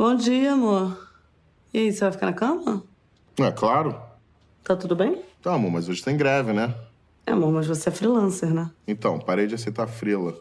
Bom dia, amor. E aí, você vai ficar na cama? É claro. Tá tudo bem? Tá, amor, mas hoje tem greve, né? É, amor, mas você é freelancer, né? Então, parei de aceitar frila.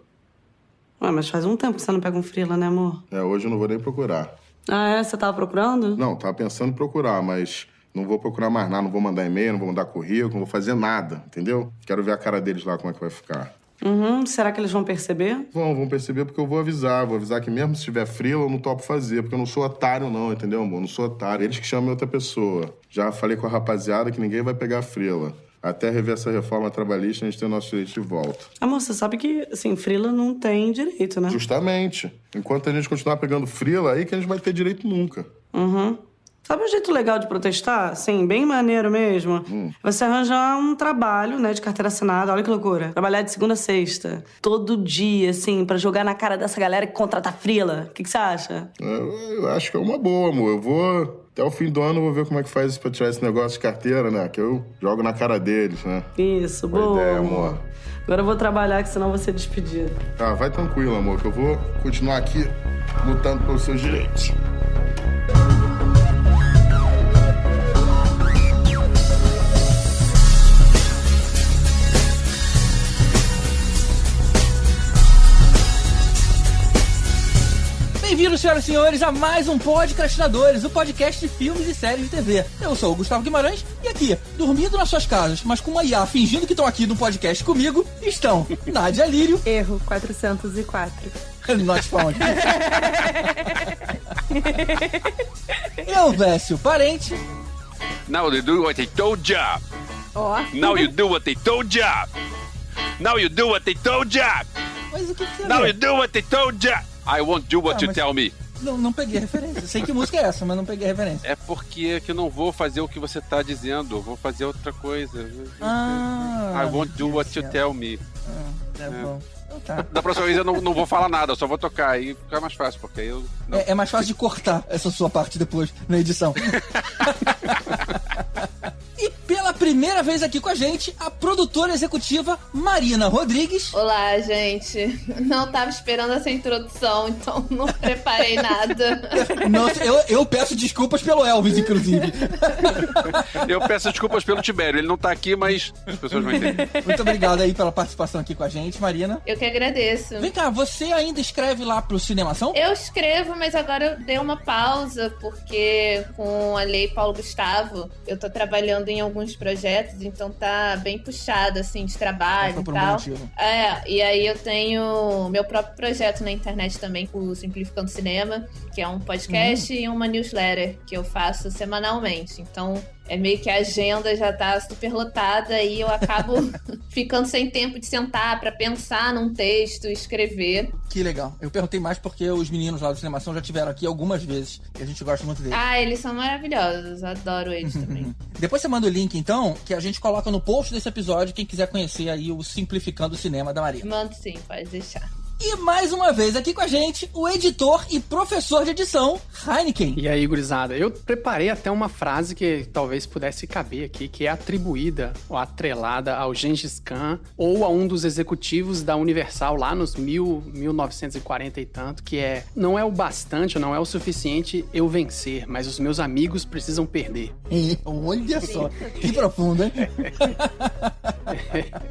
Ué, mas faz um tempo que você não pega um freela, né, amor? É, hoje eu não vou nem procurar. Ah, é? Você tava procurando? Não, tava pensando em procurar, mas não vou procurar mais nada. Não vou mandar e-mail, não vou mandar currículo, não vou fazer nada, entendeu? Quero ver a cara deles lá como é que vai ficar. Uhum. Será que eles vão perceber? Vão, vão perceber porque eu vou avisar. Vou avisar que mesmo se tiver frila, eu não topo fazer. Porque eu não sou otário, não, entendeu, amor? Eu não sou otário. Eles que chamam outra pessoa. Já falei com a rapaziada que ninguém vai pegar frila. Até rever essa reforma trabalhista, a gente tem o nosso direito de volta. Amor, você sabe que, assim, frila não tem direito, né? Justamente. Enquanto a gente continuar pegando frila, aí que a gente vai ter direito nunca. Uhum. Sabe um jeito legal de protestar? Sim, bem maneiro mesmo. Hum. Você arranjar um trabalho, né, de carteira assinada. Olha que loucura. Trabalhar de segunda a sexta. Todo dia, assim, pra jogar na cara dessa galera que contrata frila. O que, que você acha? Eu, eu acho que é uma boa, amor. Eu vou. Até o fim do ano eu vou ver como é que faz pra tirar esse negócio de carteira, né? Que eu jogo na cara deles, né? Isso, Boa boa. ideia, amor. Agora eu vou trabalhar, que senão eu vou ser despedida. Tá, vai tranquilo, amor, que eu vou continuar aqui lutando pelos seus direitos. Bem-vindos, senhoras e senhores, a mais um Podcastinadores, o podcast de filmes e séries de TV. Eu sou o Gustavo Guimarães e aqui, dormindo nas suas casas, mas com uma IA fingindo que estão aqui no podcast comigo, estão Nádia Lírio. Erro 404. Not found. Eu, Vécio Parente. Now you do what they told ya. Ó. Now you do what they told ya. Now you do what they told ya. Mas o que, que Now you do what they told ya. I won't do what Ah, you tell me. Não, não peguei a referência. Sei que música é essa, mas não peguei a referência. É porque que eu não vou fazer o que você tá dizendo. Eu vou fazer outra coisa. Ah, I won't do what you tell me. Ah, tá bom. Então tá. Da próxima vez eu não, não vou falar nada, eu só vou tocar. Aí fica mais fácil, porque aí eu. É, é mais fácil de cortar essa sua parte depois na edição. e pela primeira vez aqui com a gente, a produtora executiva Marina Rodrigues. Olá, gente. Não tava esperando essa introdução, então não preparei nada. Nossa, eu, eu peço desculpas pelo Elvis, inclusive. Eu peço desculpas pelo Tibério. Ele não tá aqui, mas as pessoas vão entender. Muito obrigado aí pela participação aqui com a gente, Marina. Eu que agradeço. Vem cá, você ainda escreve lá pro Cinemação? Eu escrevo, mas agora eu dei uma pausa, porque com a Lei Paulo Gustavo, eu tô trabalhando em alguns projetos, então tá bem puxado, assim, de trabalho e tal. motivo. É, e aí eu tenho meu próprio projeto na internet também, com o Simplificando Cinema, que é um podcast e uma newsletter que eu faço semanalmente. Então é meio que a agenda já tá super lotada e eu acabo ficando sem tempo de sentar pra pensar num texto, escrever. Que legal. Eu perguntei mais porque os meninos lá do Cinemação já tiveram aqui algumas vezes e a gente gosta muito deles. Ah, eles são maravilhosos, adoro eles também. Depois você manda o link, então, que a gente coloca no post desse episódio, quem quiser conhecer aí o Simplificando o Cinema da Maria. Mando sim, pode deixar. E mais uma vez aqui com a gente, o editor e professor de edição, Heineken. E aí, gurizada, eu preparei até uma frase que talvez pudesse caber aqui, que é atribuída ou atrelada ao Gengis Khan ou a um dos executivos da Universal lá nos mil, 1940 e tanto, que é não é o bastante, não é o suficiente eu vencer, mas os meus amigos precisam perder. Olha só, que profundo, hein?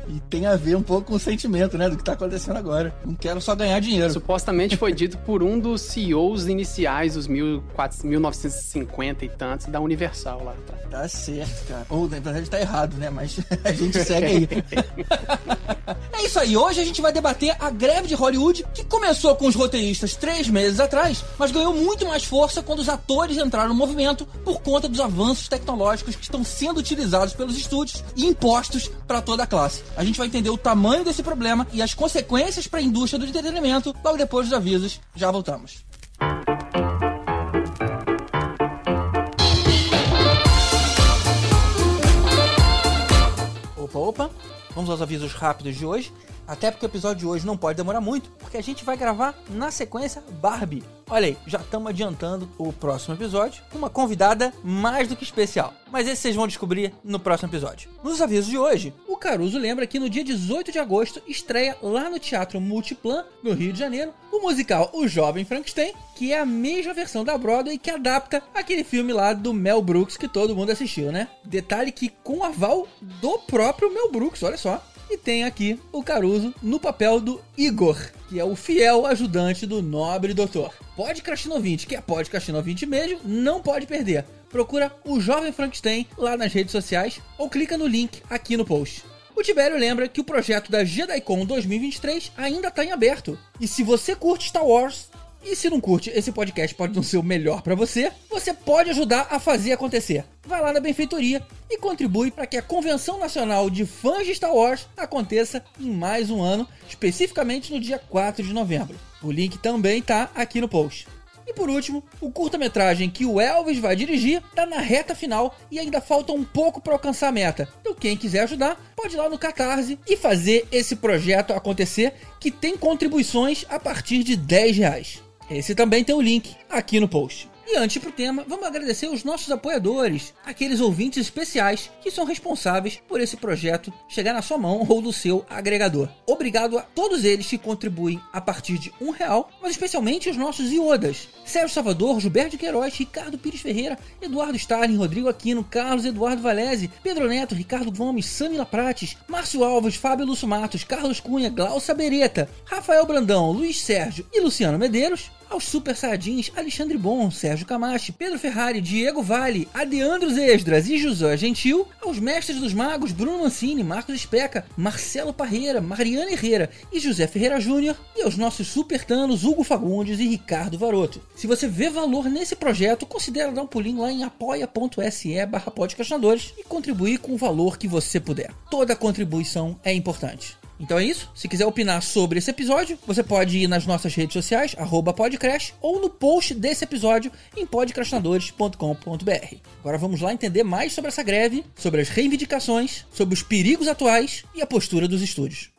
e tem a ver um pouco com o sentimento, né, do que tá acontecendo agora. Não quero só ganhar dinheiro. Supostamente foi dito por um dos CEOs iniciais dos 1400 1950 e tantos da Universal lá atrás. Tá certo, cara. Ou, na verdade, tá errado, né? Mas a gente segue aí. é isso aí. Hoje a gente vai debater a greve de Hollywood, que começou com os roteiristas três meses atrás, mas ganhou muito mais força quando os atores entraram no movimento por conta dos avanços tecnológicos que estão sendo utilizados pelos estúdios e impostos para toda a classe. A gente vai entender o tamanho desse problema e as consequências para a indústria do entretenimento logo depois dos avisos. Já voltamos. Opa, opa. Vamos aos avisos rápidos de hoje. Até porque o episódio de hoje não pode demorar muito, porque a gente vai gravar na sequência Barbie. Olha aí, já estamos adiantando o próximo episódio com uma convidada mais do que especial. Mas esse vocês vão descobrir no próximo episódio. Nos avisos de hoje, o Caruso lembra que no dia 18 de agosto estreia lá no Teatro Multiplan, no Rio de Janeiro, o musical O Jovem Frankenstein, que é a mesma versão da Broadway que adapta aquele filme lá do Mel Brooks que todo mundo assistiu, né? Detalhe que com aval do próprio Mel Brooks, olha só. E tem aqui o Caruso no papel do Igor, que é o fiel ajudante do nobre doutor. Podcasting 20, que é Podcasting 20 mesmo, não pode perder. Procura o Jovem Frankenstein lá nas redes sociais ou clica no link aqui no post. O Tibério lembra que o projeto da JediCon 2023 ainda está em aberto. E se você curte Star Wars, e se não curte, esse podcast pode não ser o melhor para você, você pode ajudar a fazer acontecer. Vai lá na benfeitoria e contribui para que a Convenção Nacional de Fãs de Star Wars aconteça em mais um ano, especificamente no dia 4 de novembro. O link também tá aqui no post. E por último, o curta-metragem que o Elvis vai dirigir tá na reta final e ainda falta um pouco para alcançar a meta. Então quem quiser ajudar, pode ir lá no Catarse e fazer esse projeto acontecer, que tem contribuições a partir de 10 reais. Esse também tem o link aqui no post. E antes pro tema, vamos agradecer os nossos apoiadores, aqueles ouvintes especiais que são responsáveis por esse projeto chegar na sua mão ou do seu agregador. Obrigado a todos eles que contribuem a partir de um real, mas especialmente os nossos iodas. Sérgio Salvador, Gilberto Queiroz, Ricardo Pires Ferreira, Eduardo Stalin, Rodrigo Aquino, Carlos Eduardo Valese, Pedro Neto, Ricardo Gomes, Samila Prates, Márcio Alves, Fábio Lúcio Matos, Carlos Cunha, Glaucia Beretta, Rafael Brandão, Luiz Sérgio e Luciano Medeiros, aos Super Saiyajins Alexandre Bon, Sérgio Camachi, Pedro Ferrari, Diego Vale, Adeandros Esdras e José Gentil, aos Mestres dos Magos Bruno Mancini, Marcos Especa, Marcelo Parreira, Mariana Herrera e José Ferreira Júnior, e aos nossos Super Tanos Hugo Fagundes e Ricardo Varoto. Se você vê valor nesse projeto, considere dar um pulinho lá em apoia.se barra e contribuir com o valor que você puder. Toda contribuição é importante. Então é isso. Se quiser opinar sobre esse episódio, você pode ir nas nossas redes sociais, podcrash, ou no post desse episódio em podcastinadores.com.br. Agora vamos lá entender mais sobre essa greve, sobre as reivindicações, sobre os perigos atuais e a postura dos estúdios.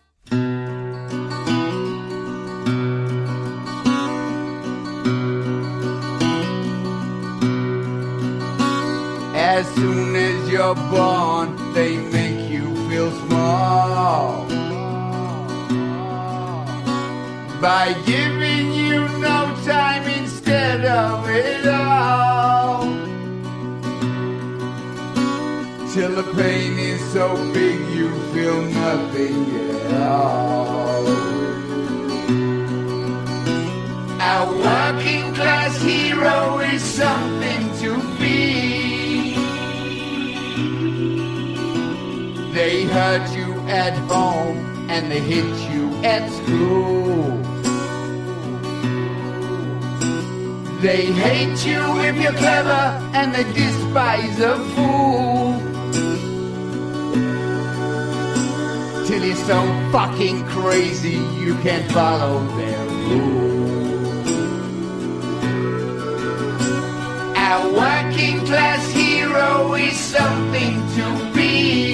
As soon as you're born, they make you feel small. By giving you no time instead of it all. Till the pain is so big you feel nothing at all. A working class hero is something to be. They hurt you at home and they hit you at school. They hate you if you're clever and they despise a fool. Till you're so fucking crazy you can't follow their rules. Our working class hero is something to be.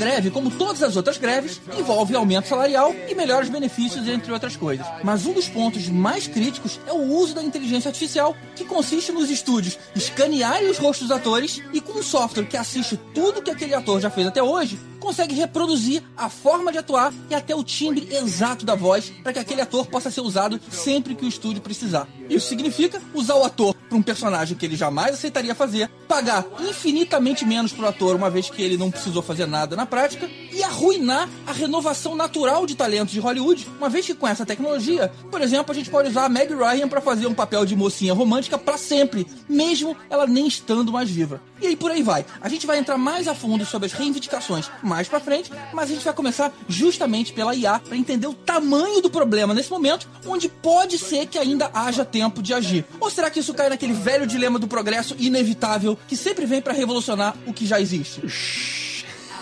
Greve, como todas as outras greves, envolve aumento salarial e melhores benefícios, entre outras coisas. Mas um dos pontos mais críticos é o uso da inteligência artificial, que consiste nos estúdios escanearem os rostos dos atores e com um software que assiste tudo que aquele ator já fez até hoje, consegue reproduzir a forma de atuar e até o timbre exato da voz para que aquele ator possa ser usado sempre que o estúdio precisar. Isso significa usar o ator para um personagem que ele jamais aceitaria fazer, pagar infinitamente menos para o ator, uma vez que ele não precisou fazer nada na prática, e arruinar a renovação natural de talentos de Hollywood, uma vez que com essa tecnologia, por exemplo, a gente pode usar a Meg Ryan para fazer um papel de mocinha romântica para sempre, mesmo ela nem estando mais viva. E aí por aí vai. A gente vai entrar mais a fundo sobre as reivindicações mais para frente, mas a gente vai começar justamente pela IA para entender o tamanho do problema nesse momento, onde pode ser que ainda haja tempo de agir. Ou será que isso cai naquele velho dilema do progresso inevitável que sempre vem para revolucionar o que já existe?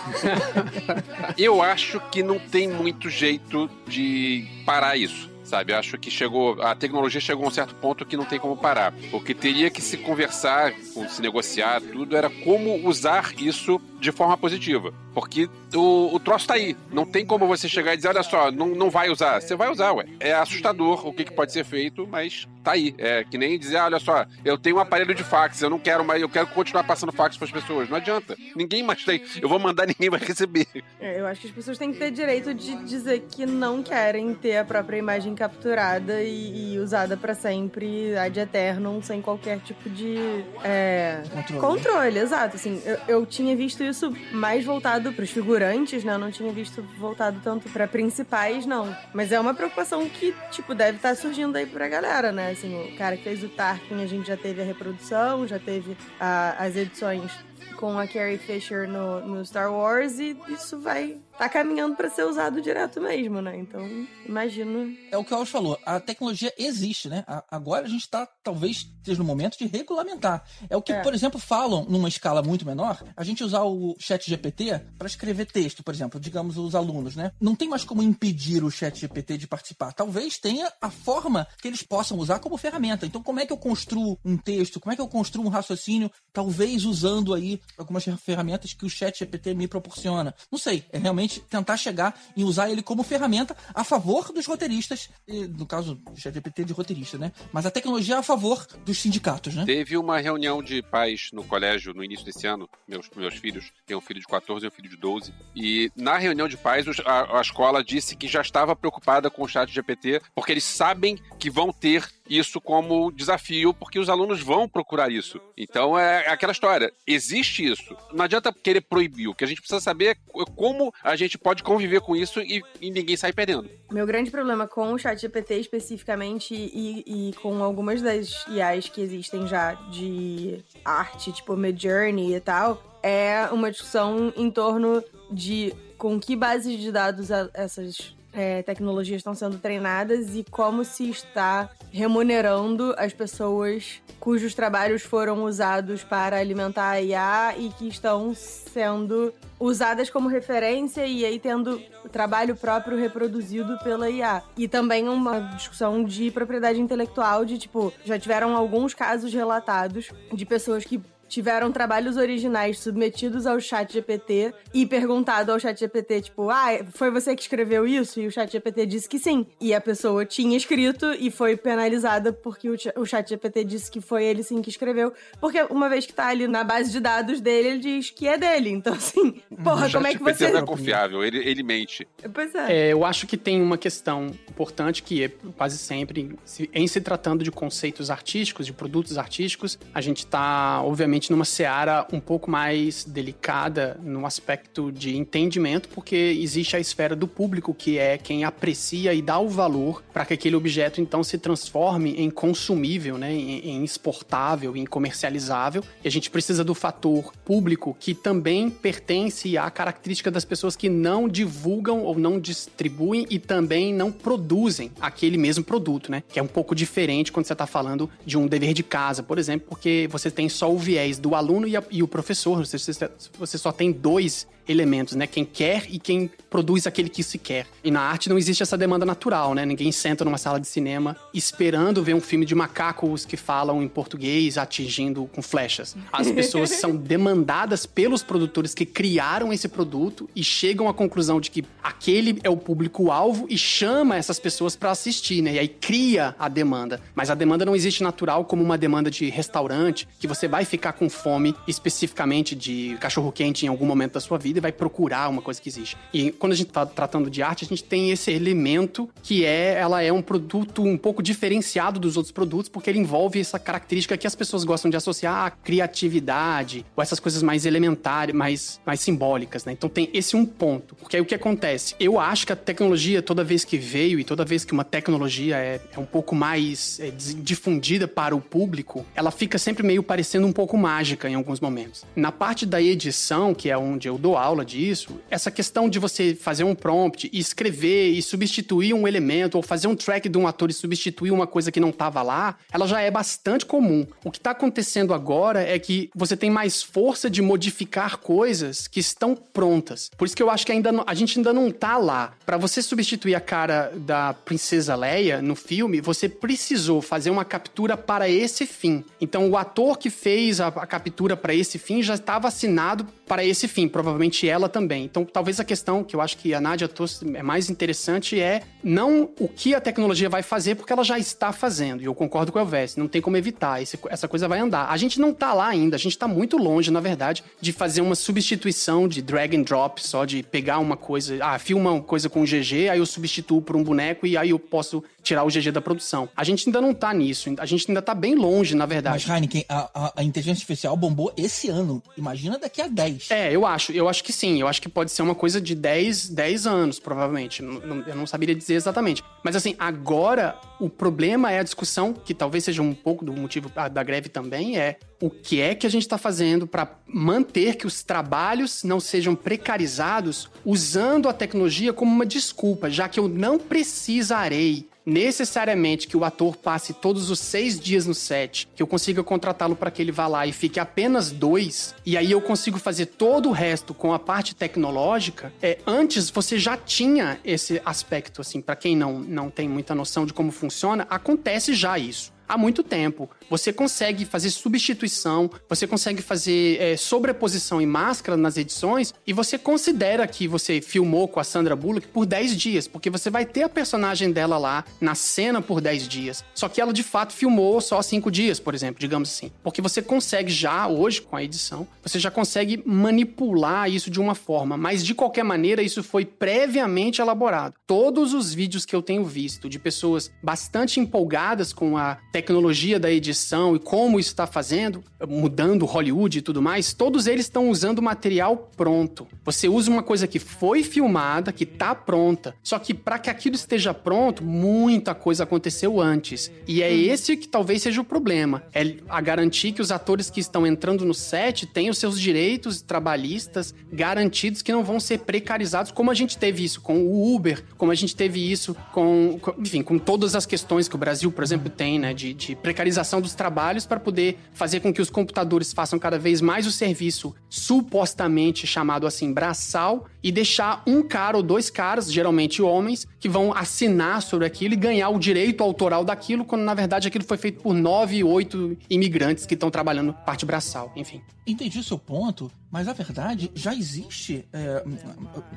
Eu acho que não tem muito jeito de parar isso sabe? Acho que chegou, a tecnologia chegou a um certo ponto que não tem como parar. O que teria que se conversar, se negociar, tudo era como usar isso de forma positiva. Porque o, o troço tá aí. Não tem como você chegar e dizer, olha só, não, não vai usar. Você vai usar, ué. É assustador o que, que pode ser feito, mas tá aí. É que nem dizer, olha só, eu tenho um aparelho de fax, eu não quero mais, eu quero continuar passando fax para as pessoas. Não adianta. Ninguém mais tem. Eu vou mandar, ninguém vai receber. É, eu acho que as pessoas têm que ter direito de dizer que não querem ter a própria imagem capturada e, e usada para sempre, ad eternum, sem qualquer tipo de é, Controle. controle. Exato. Assim, eu, eu tinha visto isso mais voltado para os figurantes, né? Eu não tinha visto voltado tanto para principais, não. Mas é uma preocupação que, tipo, deve estar surgindo aí pra galera, né? Assim, o cara que fez o Tarkin, a gente já teve a reprodução, já teve a- as edições com a Carrie Fisher no, no Star Wars e isso vai tá caminhando pra ser usado direto mesmo, né? Então, imagino. É o que o Alves falou, a tecnologia existe, né? A- Agora a gente está, talvez, esteja no momento de regulamentar. É o que, É. por exemplo, falam numa escala muito menor, a gente usar o chat GPT para escrever texto, por exemplo, digamos os alunos, né? Não tem mais como impedir o chat GPT de participar. Talvez tenha a forma que eles possam usar como ferramenta. Então, como é que eu construo um texto? Como é que eu construo um raciocínio? Talvez usando aí algumas ferramentas que o chat GPT me proporciona. Não sei, é realmente tentar chegar e usar ele como ferramenta a favor dos roteiristas, e, no caso do chat GPT de roteirista, né? Mas a tecnologia é a favor dos sindicatos, né? Teve uma reunião de pais no colégio no início desse ano. Meus, meus filhos, tem um filho de 14 e um filho de 12. E na reunião de pais, a, a escola disse que já estava preocupada com o chat GPT, porque eles sabem que vão ter isso como desafio, porque os alunos vão procurar isso. Então é aquela história. Existe isso. Não adianta querer proibir. O que a gente precisa saber é como a gente pode conviver com isso e, e ninguém sai perdendo. Meu grande problema com o chat GPT especificamente e, e com algumas das IAs que existem já de arte, tipo Midjourney e tal, é uma discussão em torno de com que bases de dados essas é, tecnologias estão sendo treinadas e como se está remunerando as pessoas cujos trabalhos foram usados para alimentar a IA e que estão sendo usadas como referência e aí tendo o trabalho próprio reproduzido pela IA. E também uma discussão de propriedade intelectual de tipo, já tiveram alguns casos relatados de pessoas que tiveram trabalhos originais submetidos ao chat GPT e perguntado ao chat GPT, tipo, ah, foi você que escreveu isso? E o chat GPT disse que sim. E a pessoa tinha escrito e foi penalizada porque o, cha- o chat GPT disse que foi ele sim que escreveu. Porque uma vez que tá ali na base de dados dele, ele diz que é dele. Então, assim, porra, o como é que GPT você... não é confiável, ele, ele mente. Pois é. É, eu acho que tem uma questão importante que é quase sempre, se- em se tratando de conceitos artísticos, de produtos artísticos, a gente está, obviamente, numa seara um pouco mais delicada no aspecto de entendimento, porque existe a esfera do público, que é quem aprecia e dá o valor para que aquele objeto então se transforme em consumível, né, em, em exportável, em comercializável. E a gente precisa do fator público que também pertence à característica das pessoas que não divulgam ou não distribuem e também não produzem aquele mesmo produto, né? Que é um pouco diferente quando você está falando de um dever de casa, por exemplo, porque você tem só o viés do aluno e, a- e o professor, você- você só tem dois elementos, né? Quem quer e quem produz aquele que se quer. E na arte não existe essa demanda natural, né? Ninguém senta numa sala de cinema esperando ver um filme de macacos que falam em português atingindo com flechas. As pessoas são demandadas pelos produtores que criaram esse produto e chegam à conclusão de que aquele é o público-alvo e chama essas pessoas para assistir, né? E aí cria a demanda. Mas a demanda não existe natural como uma demanda de restaurante, que você vai ficar com fome especificamente de cachorro-quente em algum momento da sua vida e vai procurar uma coisa que existe. E quando a gente tá tratando de arte, a gente tem esse elemento que é, ela é um produto um pouco diferenciado dos outros produtos, porque ele envolve essa característica que as pessoas gostam de associar à criatividade, ou essas coisas mais elementares, mais, mais simbólicas, né? Então tem esse um ponto. Porque aí o que acontece? Eu acho que a tecnologia, toda vez que veio e toda vez que uma tecnologia é, é um pouco mais é, difundida para o público, ela fica sempre meio parecendo um pouco mágica em alguns momentos. Na parte da edição, que é onde eu dou aula, aula disso, essa questão de você fazer um prompt e escrever e substituir um elemento, ou fazer um track de um ator e substituir uma coisa que não estava lá, ela já é bastante comum. O que está acontecendo agora é que você tem mais força de modificar coisas que estão prontas. Por isso que eu acho que ainda não, a gente ainda não tá lá. Para você substituir a cara da princesa Leia no filme, você precisou fazer uma captura para esse fim. Então o ator que fez a, a captura para esse fim já estava assinado para esse fim, provavelmente ela também. Então, talvez a questão que eu acho que a Nadia trouxe é mais interessante é não o que a tecnologia vai fazer, porque ela já está fazendo. E eu concordo com o Elvis, não tem como evitar, esse, essa coisa vai andar. A gente não tá lá ainda, a gente tá muito longe, na verdade, de fazer uma substituição de drag and drop, só de pegar uma coisa, ah, filma uma coisa com GG, aí eu substituo por um boneco e aí eu posso tirar o GG da produção. A gente ainda não tá nisso, a gente ainda tá bem longe, na verdade. Mas, Heineken, a, a, a inteligência artificial bombou esse ano. Imagina daqui a 10. É, eu acho, eu acho que sim. Eu acho que pode ser uma coisa de 10, 10 anos, provavelmente. Eu não saberia dizer exatamente. Mas assim, agora o problema é a discussão, que talvez seja um pouco do motivo da greve também, é o que é que a gente está fazendo para manter que os trabalhos não sejam precarizados usando a tecnologia como uma desculpa, já que eu não precisarei necessariamente que o ator passe todos os seis dias no set, que eu consiga contratá-lo para que ele vá lá e fique apenas dois, e aí eu consigo fazer todo o resto com a parte tecnológica, é, antes você já tinha esse aspecto, assim, para quem não, não tem muita noção de como funciona, acontece já isso há muito tempo. Você consegue fazer substituição, você consegue fazer é, sobreposição e máscara nas edições e você considera que você filmou com a Sandra Bullock por 10 dias, porque você vai ter a personagem dela lá na cena por 10 dias. Só que ela de fato filmou só 5 dias, por exemplo, digamos assim. Porque você consegue já, hoje, com a edição, você já consegue manipular isso de uma forma, mas de qualquer maneira isso foi previamente elaborado. Todos os vídeos que eu tenho visto de pessoas bastante empolgadas com a tecnologia da edição e como isso está fazendo, mudando Hollywood e tudo mais, todos eles estão usando material pronto. Você usa uma coisa que foi filmada, que está pronta. Só que para que aquilo esteja pronto, muita coisa aconteceu antes. E é esse que talvez seja o problema. É a garantir que os atores que estão entrando no set tenham os seus direitos trabalhistas garantidos que não vão ser precarizados, como a gente teve isso com o Uber, como a gente teve isso com, com enfim, com todas as questões que o Brasil, por exemplo, tem, né, de de, precarização dos trabalhos para poder fazer com que os computadores façam cada vez mais o serviço supostamente chamado assim braçal e deixar um cara ou dois caras, geralmente homens, que vão assinar sobre aquilo e ganhar o direito autoral daquilo, quando na verdade aquilo foi feito por nove, oito imigrantes que estão trabalhando parte braçal, enfim. Entendi o seu ponto, mas a verdade já existe. É,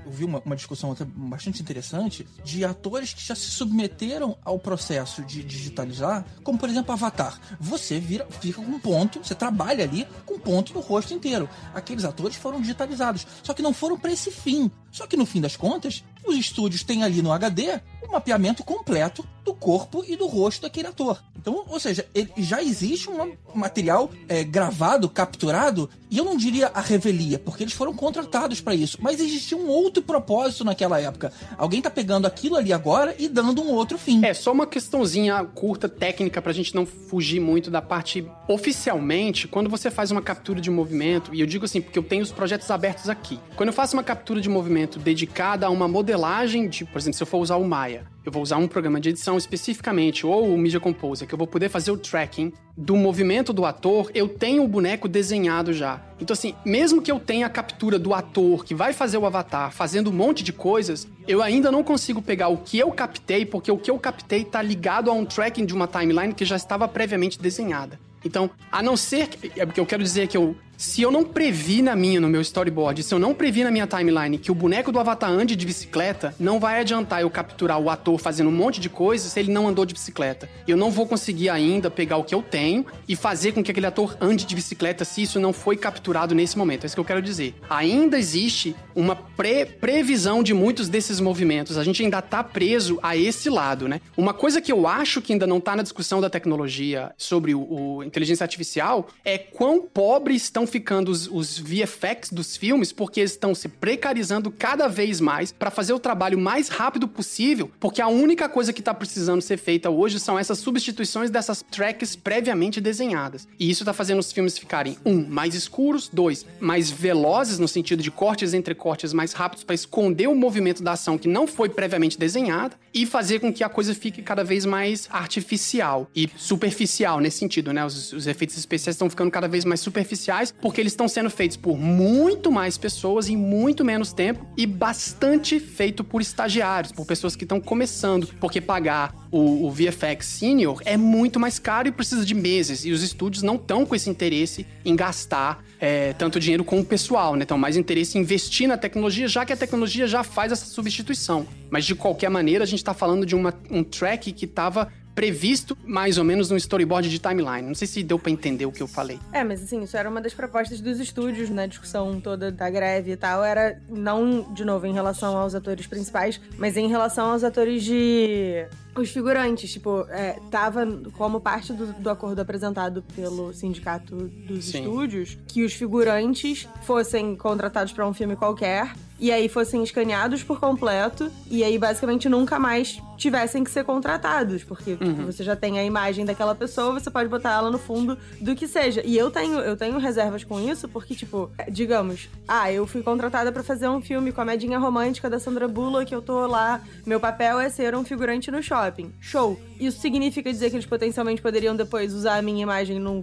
eu vi uma, uma discussão bastante interessante de atores que já se submeteram ao processo de digitalizar, como por exemplo Avatar. Você vira, fica com um ponto, você trabalha ali com um ponto no rosto inteiro. Aqueles atores foram digitalizados, só que não foram para esse fim. Só que no fim das contas, os estúdios têm ali no HD o mapeamento completo do corpo e do rosto daquele ator. Então, ou seja, já existe um material é, gravado, capturado, e eu não diria a revelia, porque eles foram contratados para isso, mas existia um outro propósito naquela época. Alguém tá pegando aquilo ali agora e dando um outro fim. É, só uma questãozinha curta, técnica, pra gente não fugir muito da parte oficialmente, quando você faz uma captura de movimento, e eu digo assim, porque eu tenho os projetos abertos aqui. Quando eu faço uma captura de movimento dedicada a uma modelagem de, por exemplo, se eu for usar o Maya, eu vou usar um programa de edição especificamente, ou o Media Composer, que eu vou poder fazer o tracking do movimento do ator, eu tenho o boneco desenhado já. Então, assim, mesmo que eu tenha a captura do ator que vai fazer o avatar fazendo um monte de coisas, eu ainda não consigo pegar o que eu captei, porque o que eu captei está ligado a um tracking de uma timeline que já estava previamente desenhada. Então, a não ser que. É porque eu quero dizer que eu se eu não previ na minha, no meu storyboard, se eu não previ na minha timeline que o boneco do Avatar ande de bicicleta, não vai adiantar eu capturar o ator fazendo um monte de coisas se ele não andou de bicicleta. Eu não vou conseguir ainda pegar o que eu tenho e fazer com que aquele ator ande de bicicleta se isso não foi capturado nesse momento. É isso que eu quero dizer. Ainda existe uma pre previsão de muitos desses movimentos. A gente ainda tá preso a esse lado, né? Uma coisa que eu acho que ainda não tá na discussão da tecnologia sobre o, o inteligência artificial é quão pobres estão ficando os, os VFX dos filmes porque eles estão se precarizando cada vez mais para fazer o trabalho mais rápido possível, porque que a única coisa que tá precisando ser feita hoje são essas substituições dessas tracks previamente desenhadas. E isso tá fazendo os filmes ficarem, um, mais escuros, dois, mais velozes no sentido de cortes entre cortes mais rápidos para esconder o movimento da ação que não foi previamente desenhada e fazer com que a coisa fique cada vez mais artificial e superficial nesse sentido, né? Os, os efeitos especiais estão ficando cada vez mais superficiais porque eles estão sendo feitos por muito mais pessoas em muito menos tempo e bastante feito por estagiários, por pessoas que estão começando, porque pagar o, o, VFX Senior é muito mais caro e precisa de meses. E os estúdios não estão com esse interesse em gastar é, tanto dinheiro com o pessoal, né? Então, mais interesse em investir na tecnologia, já que a tecnologia já faz essa substituição. Mas de qualquer maneira, a gente está falando de uma, um track que estava previsto mais ou menos no storyboard de timeline. Não sei se deu para entender o que eu falei. É, mas assim, isso era uma das propostas dos estúdios na discussão toda da greve e tal. Era não, de novo, em relação aos atores principais, mas em relação aos atores de os figurantes, tipo, é, tava como parte do, do, acordo apresentado pelo sindicato dos Sim. estúdios que os figurantes fossem contratados para um filme qualquer e aí fossem escaneados por completo e aí basicamente nunca mais tivessem que ser contratados, porque uhum. você já tem a imagem daquela pessoa, você pode botar ela no fundo do que seja. E eu tenho eu tenho reservas com isso porque tipo, digamos, ah, eu fui contratada para fazer um filme comédia romântica da Sandra Bullock, eu tô lá, meu papel é ser um figurante no shopping. Show. Isso significa dizer que eles potencialmente poderiam depois usar a minha imagem num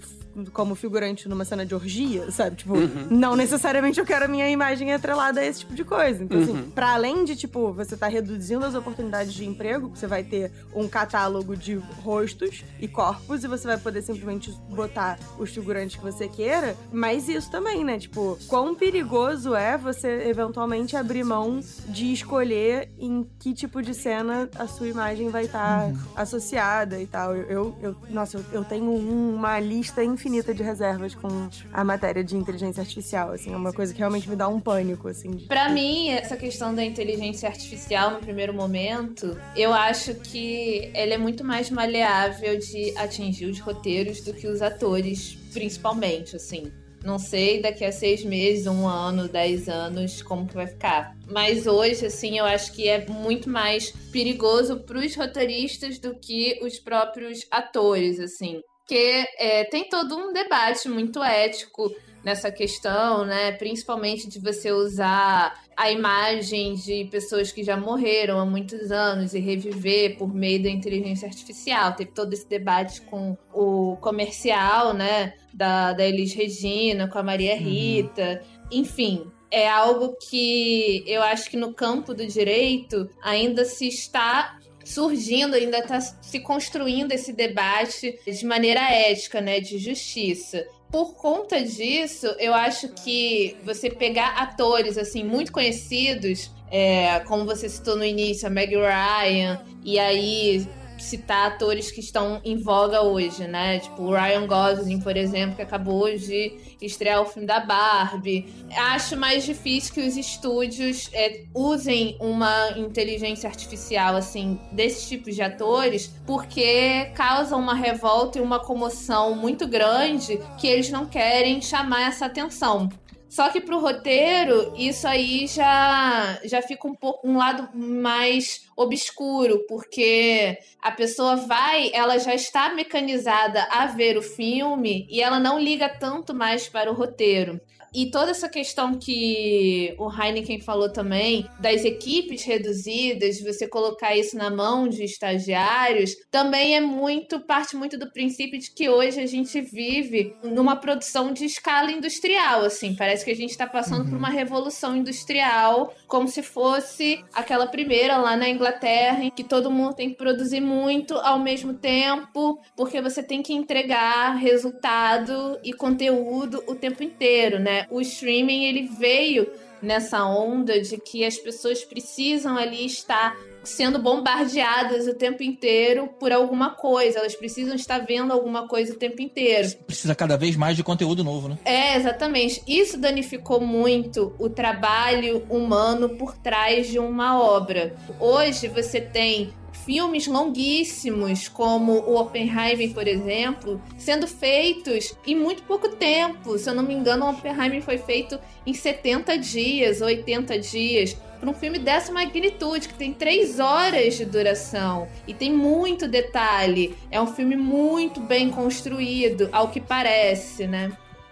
como figurante numa cena de orgia, sabe? Tipo, uhum. não necessariamente eu quero a minha imagem atrelada a esse tipo de coisa. Então, assim, uhum. assim, pra além de, tipo, você tá reduzindo as oportunidades de emprego, você vai ter um catálogo de rostos e corpos e você vai poder simplesmente botar os figurantes que você queira, mas isso também, né? Tipo, quão perigoso é você eventualmente abrir mão de escolher em que tipo de cena a sua imagem vai estar tá uhum. associada e tal. Eu, eu, eu nossa, eu, eu tenho uma lista infinita infinita de reservas com a matéria de inteligência artificial, assim, é uma coisa que realmente me dá um pânico, assim. Para mim, essa questão da inteligência artificial no primeiro momento, eu acho que ela é muito mais maleável de atingir os roteiros do que os atores, principalmente, assim. Não sei daqui a seis meses, um ano, dez anos, como que vai ficar. Mas hoje, assim, eu acho que é muito mais perigoso para os roteiristas do que os próprios atores, assim porque é, tem todo um debate muito ético nessa questão, né? Principalmente de você usar a imagem de pessoas que já morreram há muitos anos e reviver por meio da inteligência artificial. Teve todo esse debate com o comercial, né? Da, da Elis Regina, com a Maria uhum. Rita. Uhum. Enfim, é algo que eu acho que no campo do direito ainda se está surgindo, ainda está se construindo esse debate de maneira ética, né, de justiça. Por conta disso, eu acho que você pegar atores assim muito conhecidos, é, como você citou no início, a Meg Ryan, e aí citar atores que estão em voga hoje, né? Tipo o Ryan Gosling, por exemplo, que acabou de estrear o filme da Barbie. Acho mais difícil que os estúdios é, usem uma inteligência artificial, assim, desses tipos de atores, porque causa uma revolta e uma comoção muito grande que eles não querem chamar essa atenção. Só que pro roteiro, isso aí já, já fica um pouco um lado mais obscuro, porque a pessoa vai, ela já está mecanizada a ver o filme e ela não liga tanto mais para o roteiro. E toda essa questão que o Heineken falou também, das equipes reduzidas, você colocar isso na mão de estagiários, também é muito, parte muito do princípio de que hoje a gente vive numa produção de escala industrial, assim. Parece que a gente está passando uhum. por uma revolução industrial, como se fosse aquela primeira lá na Inglaterra, em que todo mundo tem que produzir muito ao mesmo tempo, porque você tem que entregar resultado e conteúdo o tempo inteiro, né? O streaming ele veio nessa onda de que as pessoas precisam ali estar sendo bombardeadas o tempo inteiro por alguma coisa. Elas precisam estar vendo alguma coisa o tempo inteiro. Precisa cada vez mais de conteúdo novo, né? É, exatamente. Isso danificou muito o trabalho humano por trás de uma obra. Hoje você tem filmes longuíssimos, como o Oppenheimer, por exemplo, sendo feitos em muito pouco tempo. Se eu não me engano, o Oppenheimer foi feito em 70 dias, 80 dias. para um filme dessa magnitude, que tem três horas de duração e tem muito detalhe. É um filme muito bem construído, ao que parece, né?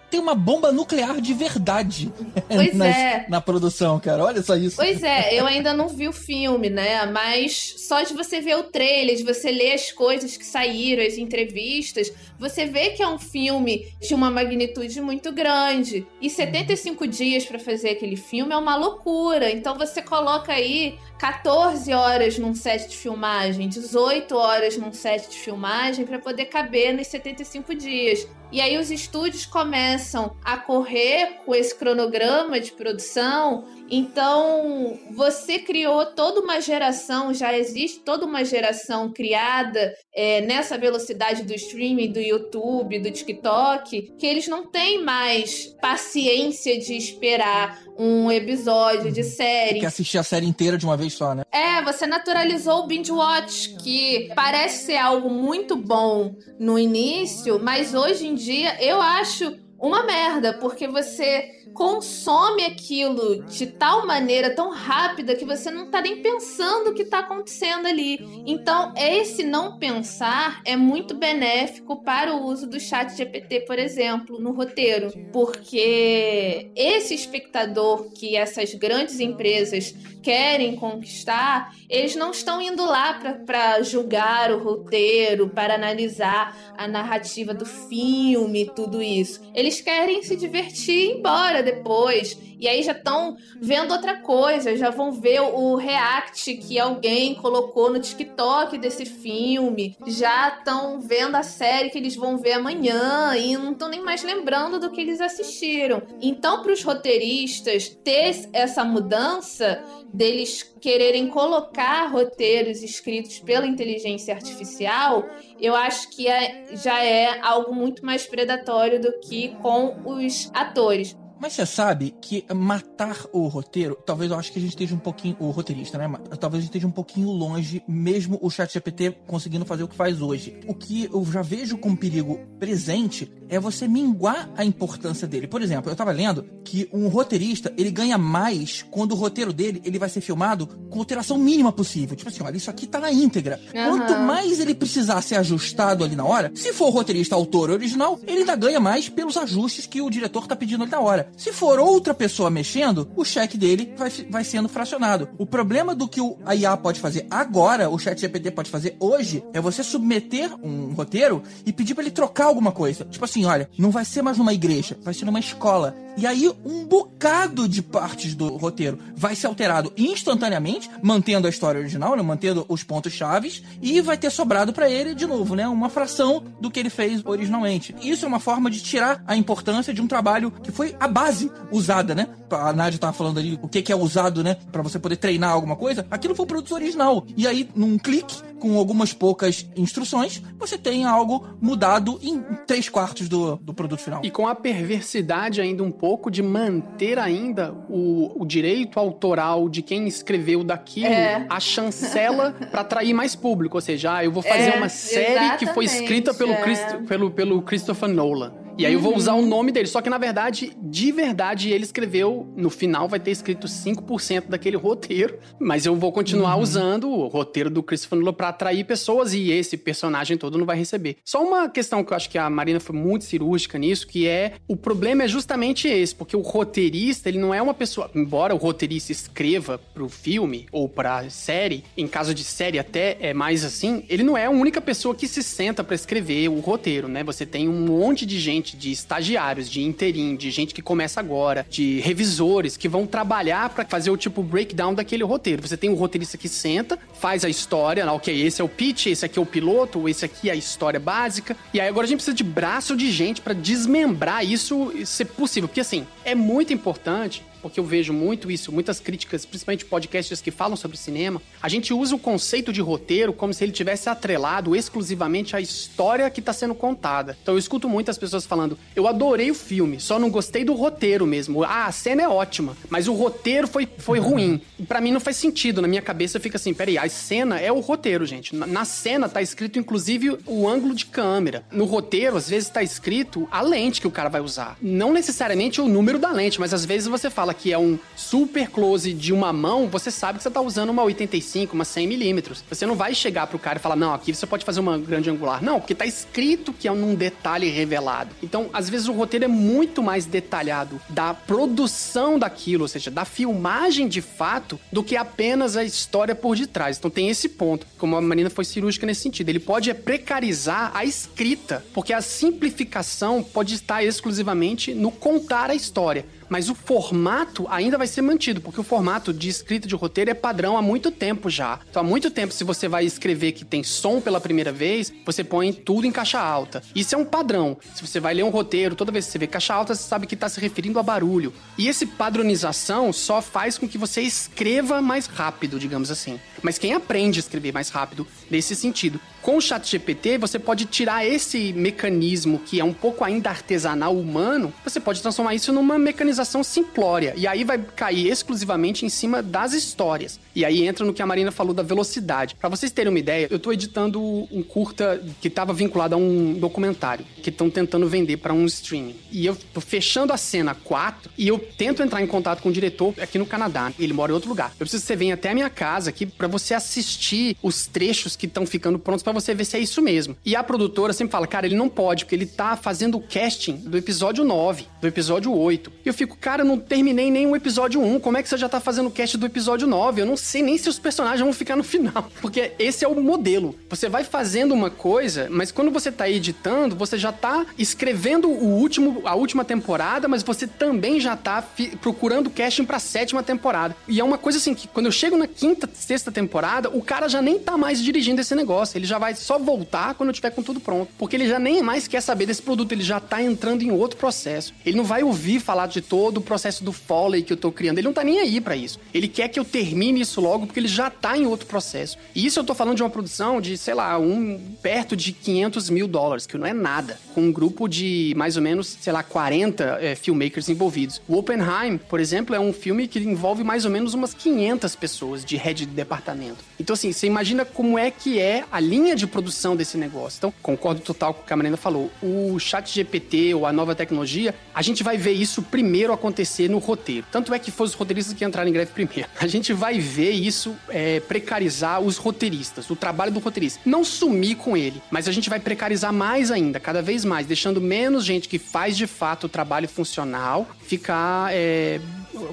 Tem uma bomba nuclear de verdade pois na, é. na produção, cara. Olha só isso. Pois é, eu ainda não vi o filme, né? Mas só de você ver o trailer, de você ler as coisas que saíram, as entrevistas, você vê que é um filme de uma magnitude muito grande. E 75 dias para fazer aquele filme é uma loucura. Então você coloca aí 14 horas num set de filmagem, 18 horas num set de filmagem para poder caber nos 75 dias. E aí os estúdios começam a correr com esse cronograma de produção. Então, você criou toda uma geração, já existe toda uma geração criada é, nessa velocidade do streaming, do YouTube, do TikTok, que eles não têm mais paciência de esperar um episódio de série. Que assistir a série inteira de uma vez só, né? É, você naturalizou o binge watch, que parece ser algo muito bom no início, mas hoje em dia eu acho uma merda, porque você consome aquilo de tal maneira tão rápida que você não tá nem pensando o que tá acontecendo ali. Então, esse não pensar é muito benéfico para o uso do chat GPT, por exemplo, no roteiro, porque esse espectador que essas grandes empresas querem conquistar, eles não estão indo lá para julgar o roteiro, para analisar a narrativa do filme, tudo isso. Eles querem se divertir e ir embora depois. E aí já estão vendo outra coisa, já vão ver o react que alguém colocou no TikTok desse filme, já estão vendo a série que eles vão ver amanhã e não estão nem mais lembrando do que eles assistiram. Então, para os roteiristas ter essa mudança deles quererem colocar roteiros escritos pela inteligência artificial, eu acho que é, já é algo muito mais predatório do que com os atores. Mas você sabe que matar o roteiro, talvez eu acho que a gente esteja um pouquinho, o roteirista, né? Talvez a gente esteja um pouquinho longe, mesmo o chat GPT conseguindo fazer o que faz hoje. O que eu já vejo com perigo presente é você minguar a importância dele. Por exemplo, eu tava lendo que um roteirista, ele ganha mais quando o roteiro dele, ele vai ser filmado com alteração mínima possível. Tipo assim, olha, isso aqui tá na íntegra. Uhum. Quanto mais ele precisar ser ajustado ali na hora, se for o roteirista autor original, ele ainda ganha mais pelos ajustes que o diretor tá pedindo ali na hora. Se for outra pessoa mexendo, o cheque dele vai, vai sendo fracionado. O problema do que o, IA pode fazer agora, o chat GPT pode fazer hoje, é você submeter um roteiro e pedir para ele trocar alguma coisa. Tipo assim, olha, não vai ser mais numa igreja, vai ser numa escola. E aí, um bocado de partes do roteiro vai ser alterado instantaneamente, mantendo a história original, né? mantendo os pontos chaves, e vai ter sobrado para ele, de novo, né? Uma fração do que ele fez originalmente. Isso é uma forma de tirar a importância de um trabalho que foi a base usada, né? A Nádia tava falando ali o que, que é usado, né? Para você poder treinar alguma coisa. Aquilo foi o produto original. E aí, num clique, com algumas poucas instruções, você tem algo mudado em três quartos do, do produto final. E com a perversidade ainda um pouco de manter ainda o, o direito autoral de quem escreveu daquilo, É. a chancela para atrair mais público. Ou seja, ah, eu vou fazer É, uma série que foi escrita pelo, é. Christ- pelo, pelo Christopher Nolan. E aí eu vou usar o nome dele. Só que, na verdade, de verdade, ele escreveu. No final vai ter escrito 5% daquele roteiro. Mas eu vou continuar usando o roteiro do Christopher Nolan pra atrair pessoas e esse personagem todo não vai receber. Só uma questão que eu acho que a Marina foi muito cirúrgica nisso, que é o problema é justamente esse, porque o roteirista, ele não é uma pessoa. Embora o roteirista escreva pro filme ou pra série, em caso de série até é mais assim, ele não é a única pessoa que se senta pra escrever o roteiro, né? Você tem um monte de gente, de estagiários, de interim, de gente que começa agora, de revisores que vão trabalhar pra fazer o tipo breakdown daquele roteiro. Você tem um roteirista que senta, faz a história, ok, esse é o pitch, esse aqui é o piloto, esse aqui é a história básica. E aí agora a gente precisa de braço de gente pra desmembrar isso ser possível, porque assim, é muito importante porque eu vejo muito isso, muitas críticas, principalmente podcasts que falam sobre cinema, a gente usa o conceito de roteiro como se ele tivesse atrelado exclusivamente à história que está sendo contada. Então eu escuto muitas pessoas falando: "Eu adorei o filme, só não gostei do roteiro mesmo. Ah, a cena é ótima, mas o roteiro foi, foi ruim". E Pra mim não faz sentido, na minha cabeça fica assim: "Peraí, a cena é o roteiro, gente. Na, na cena tá escrito inclusive o ângulo de câmera. No roteiro às vezes tá escrito a lente que o cara vai usar. Não necessariamente o número da lente, mas às vezes você fala fala que é um super close de uma mão, você sabe que você tá usando uma 85, uma 100 milímetros. Você não vai chegar pro cara e falar, não, aqui você pode fazer uma grande angular. Não, porque tá escrito que é num detalhe revelado. Então, às vezes o roteiro é muito mais detalhado da produção daquilo, ou seja, da filmagem de fato, do que apenas a história por detrás. Então tem esse ponto, como a Marina foi cirúrgica nesse sentido. Ele pode precarizar a escrita, porque a simplificação pode estar exclusivamente no contar a história mas o formato ainda vai ser mantido, porque o formato de escrita de roteiro é padrão há muito tempo já. Então, há muito tempo, se você vai escrever que tem som pela primeira vez, você põe tudo em caixa alta. Isso é um padrão. Se você vai ler um roteiro, toda vez que você vê caixa alta, você sabe que está se referindo a barulho. E esse padronização só faz com que você escreva mais rápido, digamos assim. Mas quem aprende a escrever mais rápido nesse sentido? Com o chat GPT, você pode tirar esse mecanismo que é um pouco ainda artesanal humano, você pode transformar isso numa mecanização simplória. E aí vai cair exclusivamente em cima das histórias. E aí entra no que a Marina falou da velocidade. Para vocês terem uma ideia, eu tô editando um curta que estava vinculado a um documentário que estão tentando vender para um streaming. E eu tô fechando a cena 4 e eu tento entrar em contato com o diretor aqui no Canadá. Ele mora em outro lugar. Eu preciso que você venha até a minha casa aqui para você assistir os trechos que estão ficando prontos para você ver se é isso mesmo. E a produtora sempre fala, cara, ele não pode, porque ele tá fazendo o casting do episódio 9, do episódio 8. E eu fico, cara, eu não terminei nem o episódio 1, como é que você já tá fazendo o cast do episódio 9? Eu não sei nem se os personagens vão ficar no final. Porque esse é o modelo. Você vai fazendo uma coisa, mas quando você tá editando, você já tá escrevendo o último, a última temporada, mas você também já tá procurando casting pra sétima temporada. E é uma coisa assim que quando eu chego na quinta, sexta temporada, o cara já nem tá mais dirigindo esse negócio. Ele já vai só voltar quando eu tiver com tudo pronto. Porque ele já nem mais quer saber desse produto, ele já tá entrando em outro processo. Ele não vai ouvir falar de todo o processo do Foley que eu tô criando. Ele não tá nem aí para isso. Ele quer que eu termine isso logo porque ele já tá em outro processo. E isso eu tô falando de uma produção de, sei lá, um perto de 500 mil dólares, que não é nada. Com um grupo de mais ou menos, sei lá, 40 é, filmmakers envolvidos. O Oppenheim, por exemplo, é um filme que envolve mais ou menos umas 500 pessoas de head de departamento. Então, assim, você imagina como é que é a linha de produção desse negócio. Então, concordo total com o que a Marina falou. O chat GPT ou a nova tecnologia, a gente vai ver isso primeiro acontecer no roteiro. Tanto é que foi os roteiristas que entraram em greve primeiro. A gente vai ver isso é, precarizar os roteiristas, o trabalho do roteirista. Não sumir com ele, mas a gente vai precarizar mais ainda, cada vez mais, deixando menos gente que faz de fato o trabalho funcional ficar é,